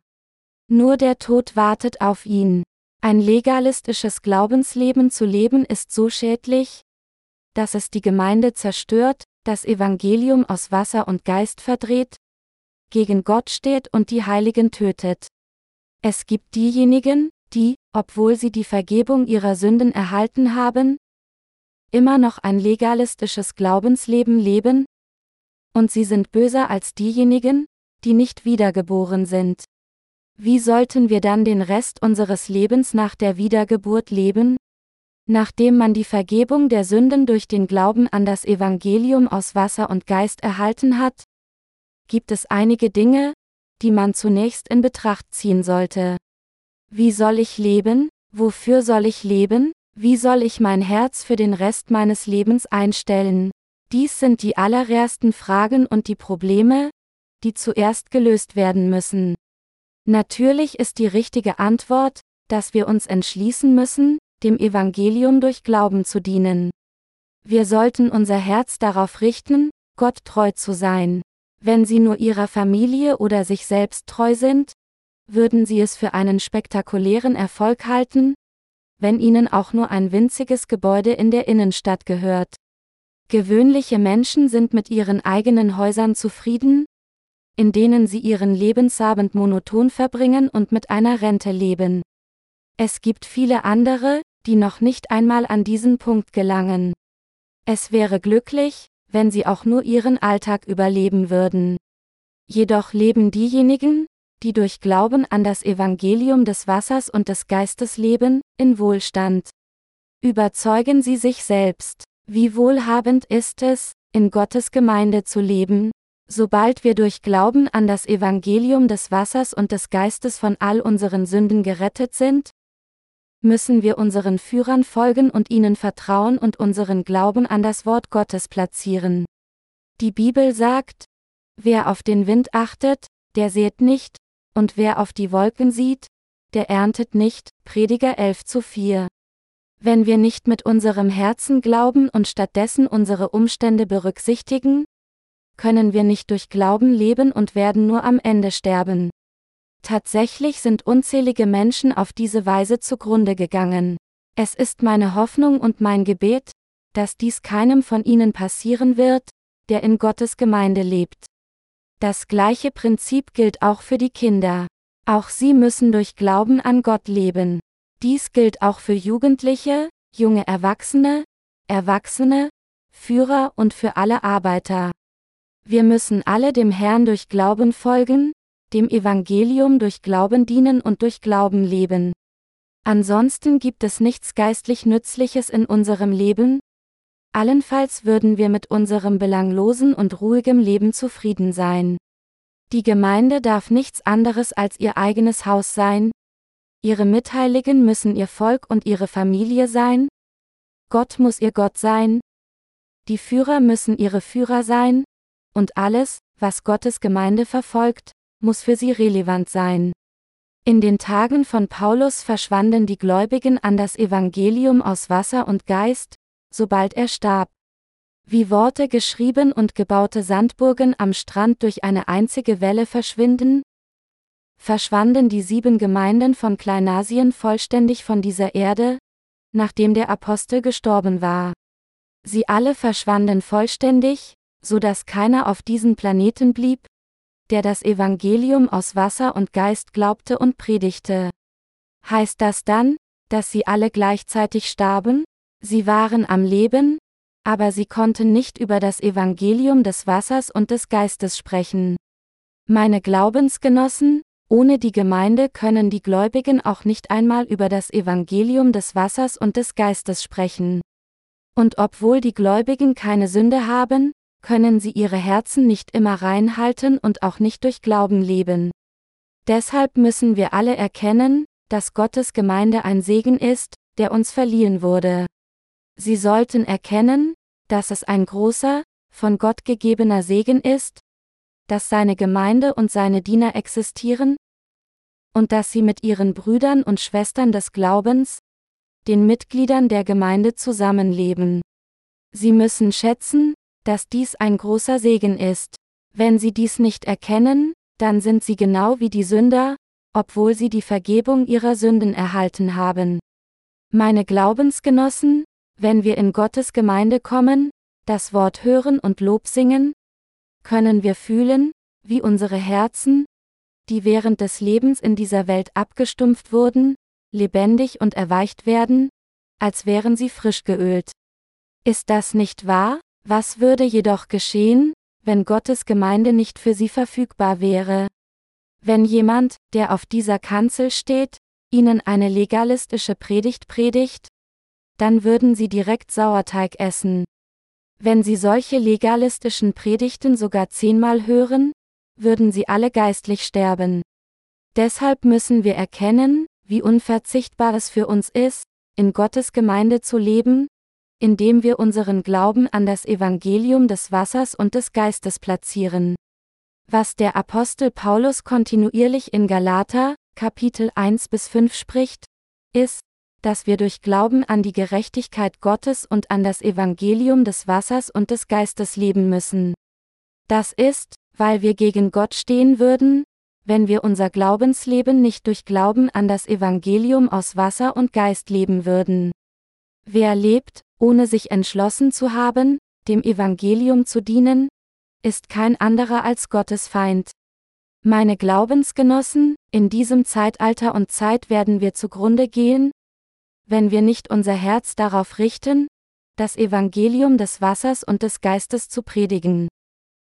Nur der Tod wartet auf ihn. Ein legalistisches Glaubensleben zu leben ist so schädlich, dass es die Gemeinde zerstört, das Evangelium aus Wasser und Geist verdreht, gegen Gott steht und die Heiligen tötet. Es gibt diejenigen, die, obwohl sie die Vergebung ihrer Sünden erhalten haben, immer noch ein legalistisches Glaubensleben leben, und sie sind böser als diejenigen, die nicht wiedergeboren sind. Wie sollten wir dann den Rest unseres Lebens nach der Wiedergeburt leben? Nachdem man die Vergebung der Sünden durch den Glauben an das Evangelium aus Wasser und Geist erhalten hat, gibt es einige Dinge, die man zunächst in Betracht ziehen sollte. Wie soll ich leben? Wofür soll ich leben? Wie soll ich mein Herz für den Rest meines Lebens einstellen? Dies sind die allerersten Fragen und die Probleme, die zuerst gelöst werden müssen. Natürlich ist die richtige Antwort, dass wir uns entschließen müssen, dem Evangelium durch Glauben zu dienen. Wir sollten unser Herz darauf richten, Gott treu zu sein. Wenn Sie nur Ihrer Familie oder sich selbst treu sind, würden Sie es für einen spektakulären Erfolg halten, wenn Ihnen auch nur ein winziges Gebäude in der Innenstadt gehört. Gewöhnliche Menschen sind mit ihren eigenen Häusern zufrieden, in denen sie ihren Lebensabend monoton verbringen und mit einer Rente leben. Es gibt viele andere, die noch nicht einmal an diesen Punkt gelangen. Es wäre glücklich, wenn sie auch nur ihren Alltag überleben würden. Jedoch leben diejenigen, die durch Glauben an das Evangelium des Wassers und des Geistes leben, in Wohlstand. Überzeugen Sie sich selbst, wie wohlhabend ist es, in Gottes Gemeinde zu leben, Sobald wir durch Glauben an das Evangelium des Wassers und des Geistes von all unseren Sünden gerettet sind, müssen wir unseren Führern folgen und ihnen vertrauen und unseren Glauben an das Wort Gottes platzieren. Die Bibel sagt, wer auf den Wind achtet, der seht nicht, und wer auf die Wolken sieht, der erntet nicht, Prediger 11 zu 4. Wenn wir nicht mit unserem Herzen glauben und stattdessen unsere Umstände berücksichtigen, können wir nicht durch Glauben leben und werden nur am Ende sterben. Tatsächlich sind unzählige Menschen auf diese Weise zugrunde gegangen. Es ist meine Hoffnung und mein Gebet, dass dies keinem von ihnen passieren wird, der in Gottes Gemeinde lebt. Das gleiche Prinzip gilt auch für die Kinder. Auch sie müssen durch Glauben an Gott leben. Dies gilt auch für Jugendliche, junge Erwachsene, Erwachsene, Führer und für alle Arbeiter. Wir müssen alle dem Herrn durch Glauben folgen, dem Evangelium durch Glauben dienen und durch Glauben leben. Ansonsten gibt es nichts geistlich Nützliches in unserem Leben, allenfalls würden wir mit unserem belanglosen und ruhigem Leben zufrieden sein. Die Gemeinde darf nichts anderes als ihr eigenes Haus sein, ihre Mitheiligen müssen ihr Volk und ihre Familie sein, Gott muss ihr Gott sein, die Führer müssen ihre Führer sein, und alles, was Gottes Gemeinde verfolgt, muss für sie relevant sein. In den Tagen von Paulus verschwanden die Gläubigen an das Evangelium aus Wasser und Geist, sobald er starb. Wie Worte geschrieben und gebaute Sandburgen am Strand durch eine einzige Welle verschwinden, verschwanden die sieben Gemeinden von Kleinasien vollständig von dieser Erde, nachdem der Apostel gestorben war. Sie alle verschwanden vollständig, so dass keiner auf diesem Planeten blieb, der das Evangelium aus Wasser und Geist glaubte und predigte. Heißt das dann, dass sie alle gleichzeitig starben? Sie waren am Leben, aber sie konnten nicht über das Evangelium des Wassers und des Geistes sprechen. Meine Glaubensgenossen, ohne die Gemeinde können die Gläubigen auch nicht einmal über das Evangelium des Wassers und des Geistes sprechen. Und obwohl die Gläubigen keine Sünde haben, können sie ihre Herzen nicht immer reinhalten und auch nicht durch Glauben leben. Deshalb müssen wir alle erkennen, dass Gottes Gemeinde ein Segen ist, der uns verliehen wurde. Sie sollten erkennen, dass es ein großer, von Gott gegebener Segen ist, dass seine Gemeinde und seine Diener existieren, und dass sie mit ihren Brüdern und Schwestern des Glaubens, den Mitgliedern der Gemeinde zusammenleben. Sie müssen schätzen, dass dies ein großer Segen ist. Wenn sie dies nicht erkennen, dann sind sie genau wie die Sünder, obwohl sie die Vergebung ihrer Sünden erhalten haben. Meine Glaubensgenossen, wenn wir in Gottes Gemeinde kommen, das Wort hören und Lob singen, können wir fühlen, wie unsere Herzen, die während des Lebens in dieser Welt abgestumpft wurden, lebendig und erweicht werden, als wären sie frisch geölt. Ist das nicht wahr? Was würde jedoch geschehen, wenn Gottes Gemeinde nicht für sie verfügbar wäre. Wenn jemand, der auf dieser Kanzel steht, ihnen eine legalistische Predigt predigt, dann würden sie direkt Sauerteig essen. Wenn sie solche legalistischen Predigten sogar zehnmal hören, würden sie alle geistlich sterben. Deshalb müssen wir erkennen, wie unverzichtbar es für uns ist, in Gottes Gemeinde zu leben, indem wir unseren Glauben an das Evangelium des Wassers und des Geistes platzieren. Was der Apostel Paulus kontinuierlich in Galater, Kapitel 1 bis 5 spricht, ist, dass wir durch Glauben an die Gerechtigkeit Gottes und an das Evangelium des Wassers und des Geistes leben müssen. Das ist, weil wir gegen Gott stehen würden, wenn wir unser Glaubensleben nicht durch Glauben an das Evangelium aus Wasser und Geist leben würden. Wer lebt, ohne sich entschlossen zu haben, dem Evangelium zu dienen, ist kein anderer als Gottes Feind. Meine Glaubensgenossen, in diesem Zeitalter und Zeit werden wir zugrunde gehen, wenn wir nicht unser Herz darauf richten, das Evangelium des Wassers und des Geistes zu predigen.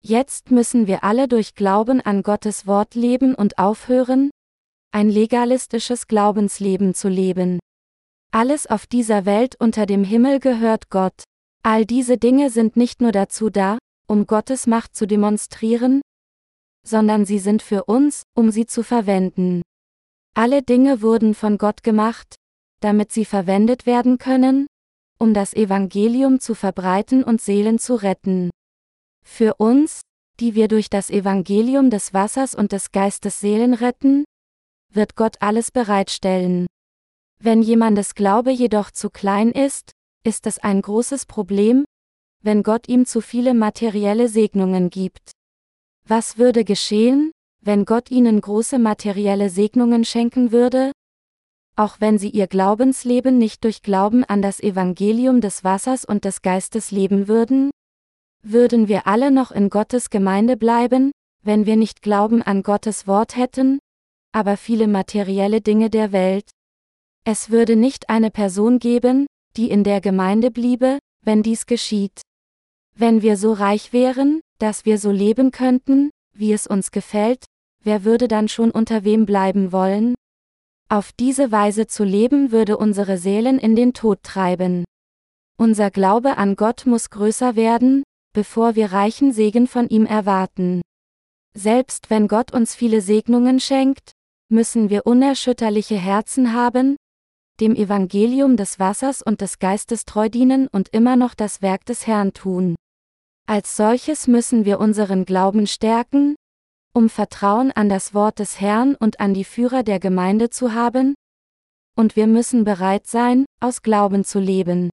Jetzt müssen wir alle durch Glauben an Gottes Wort leben und aufhören, ein legalistisches Glaubensleben zu leben. Alles auf dieser Welt unter dem Himmel gehört Gott. All diese Dinge sind nicht nur dazu da, um Gottes Macht zu demonstrieren, sondern sie sind für uns, um sie zu verwenden. Alle Dinge wurden von Gott gemacht, damit sie verwendet werden können, um das Evangelium zu verbreiten und Seelen zu retten. Für uns, die wir durch das Evangelium des Wassers und des Geistes Seelen retten, wird Gott alles bereitstellen. Wenn jemandes Glaube jedoch zu klein ist, ist es ein großes Problem, wenn Gott ihm zu viele materielle Segnungen gibt. Was würde geschehen, wenn Gott ihnen große materielle Segnungen schenken würde? Auch wenn sie ihr Glaubensleben nicht durch Glauben an das Evangelium des Wassers und des Geistes leben würden? Würden wir alle noch in Gottes Gemeinde bleiben, wenn wir nicht Glauben an Gottes Wort hätten, aber viele materielle Dinge der Welt? Es würde nicht eine Person geben, die in der Gemeinde bliebe, wenn dies geschieht. Wenn wir so reich wären, dass wir so leben könnten, wie es uns gefällt, wer würde dann schon unter wem bleiben wollen? Auf diese Weise zu leben würde unsere Seelen in den Tod treiben. Unser Glaube an Gott muss größer werden, bevor wir reichen Segen von ihm erwarten. Selbst wenn Gott uns viele Segnungen schenkt, müssen wir unerschütterliche Herzen haben, dem Evangelium des Wassers und des Geistes treu dienen und immer noch das Werk des Herrn tun. Als solches müssen wir unseren Glauben stärken, um Vertrauen an das Wort des Herrn und an die Führer der Gemeinde zu haben, und wir müssen bereit sein, aus Glauben zu leben.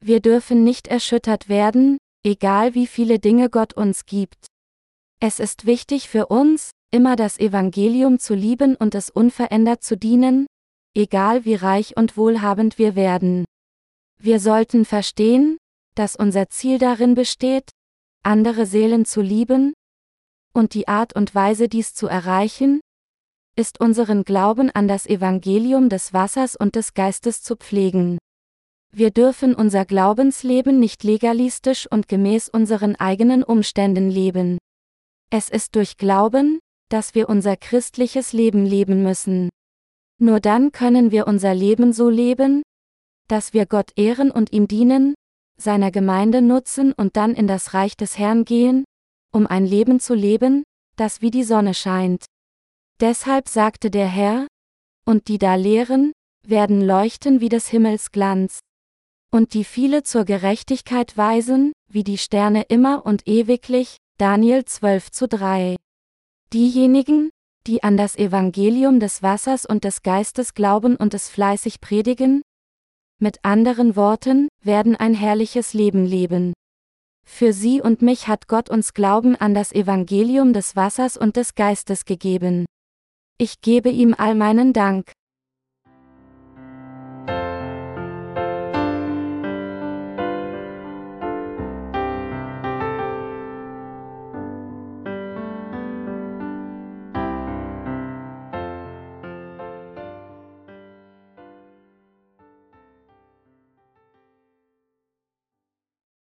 Wir dürfen nicht erschüttert werden, egal wie viele Dinge Gott uns gibt. Es ist wichtig für uns, immer das Evangelium zu lieben und es unverändert zu dienen, egal wie reich und wohlhabend wir werden. Wir sollten verstehen, dass unser Ziel darin besteht, andere Seelen zu lieben, und die Art und Weise dies zu erreichen, ist unseren Glauben an das Evangelium des Wassers und des Geistes zu pflegen. Wir dürfen unser Glaubensleben nicht legalistisch und gemäß unseren eigenen Umständen leben. Es ist durch Glauben, dass wir unser christliches Leben leben müssen. Nur dann können wir unser Leben so leben, dass wir Gott ehren und ihm dienen, seiner Gemeinde nutzen und dann in das Reich des Herrn gehen, um ein Leben zu leben, das wie die Sonne scheint. Deshalb sagte der Herr, und die da lehren, werden leuchten wie des Himmels Glanz. Und die viele zur Gerechtigkeit weisen, wie die Sterne immer und ewiglich, Daniel 12 zu 3. Diejenigen, die an das Evangelium des Wassers und des Geistes glauben und es fleißig predigen? Mit anderen Worten, werden ein herrliches Leben leben. Für sie und mich hat Gott uns Glauben an das Evangelium des Wassers und des Geistes gegeben. Ich gebe ihm all meinen Dank.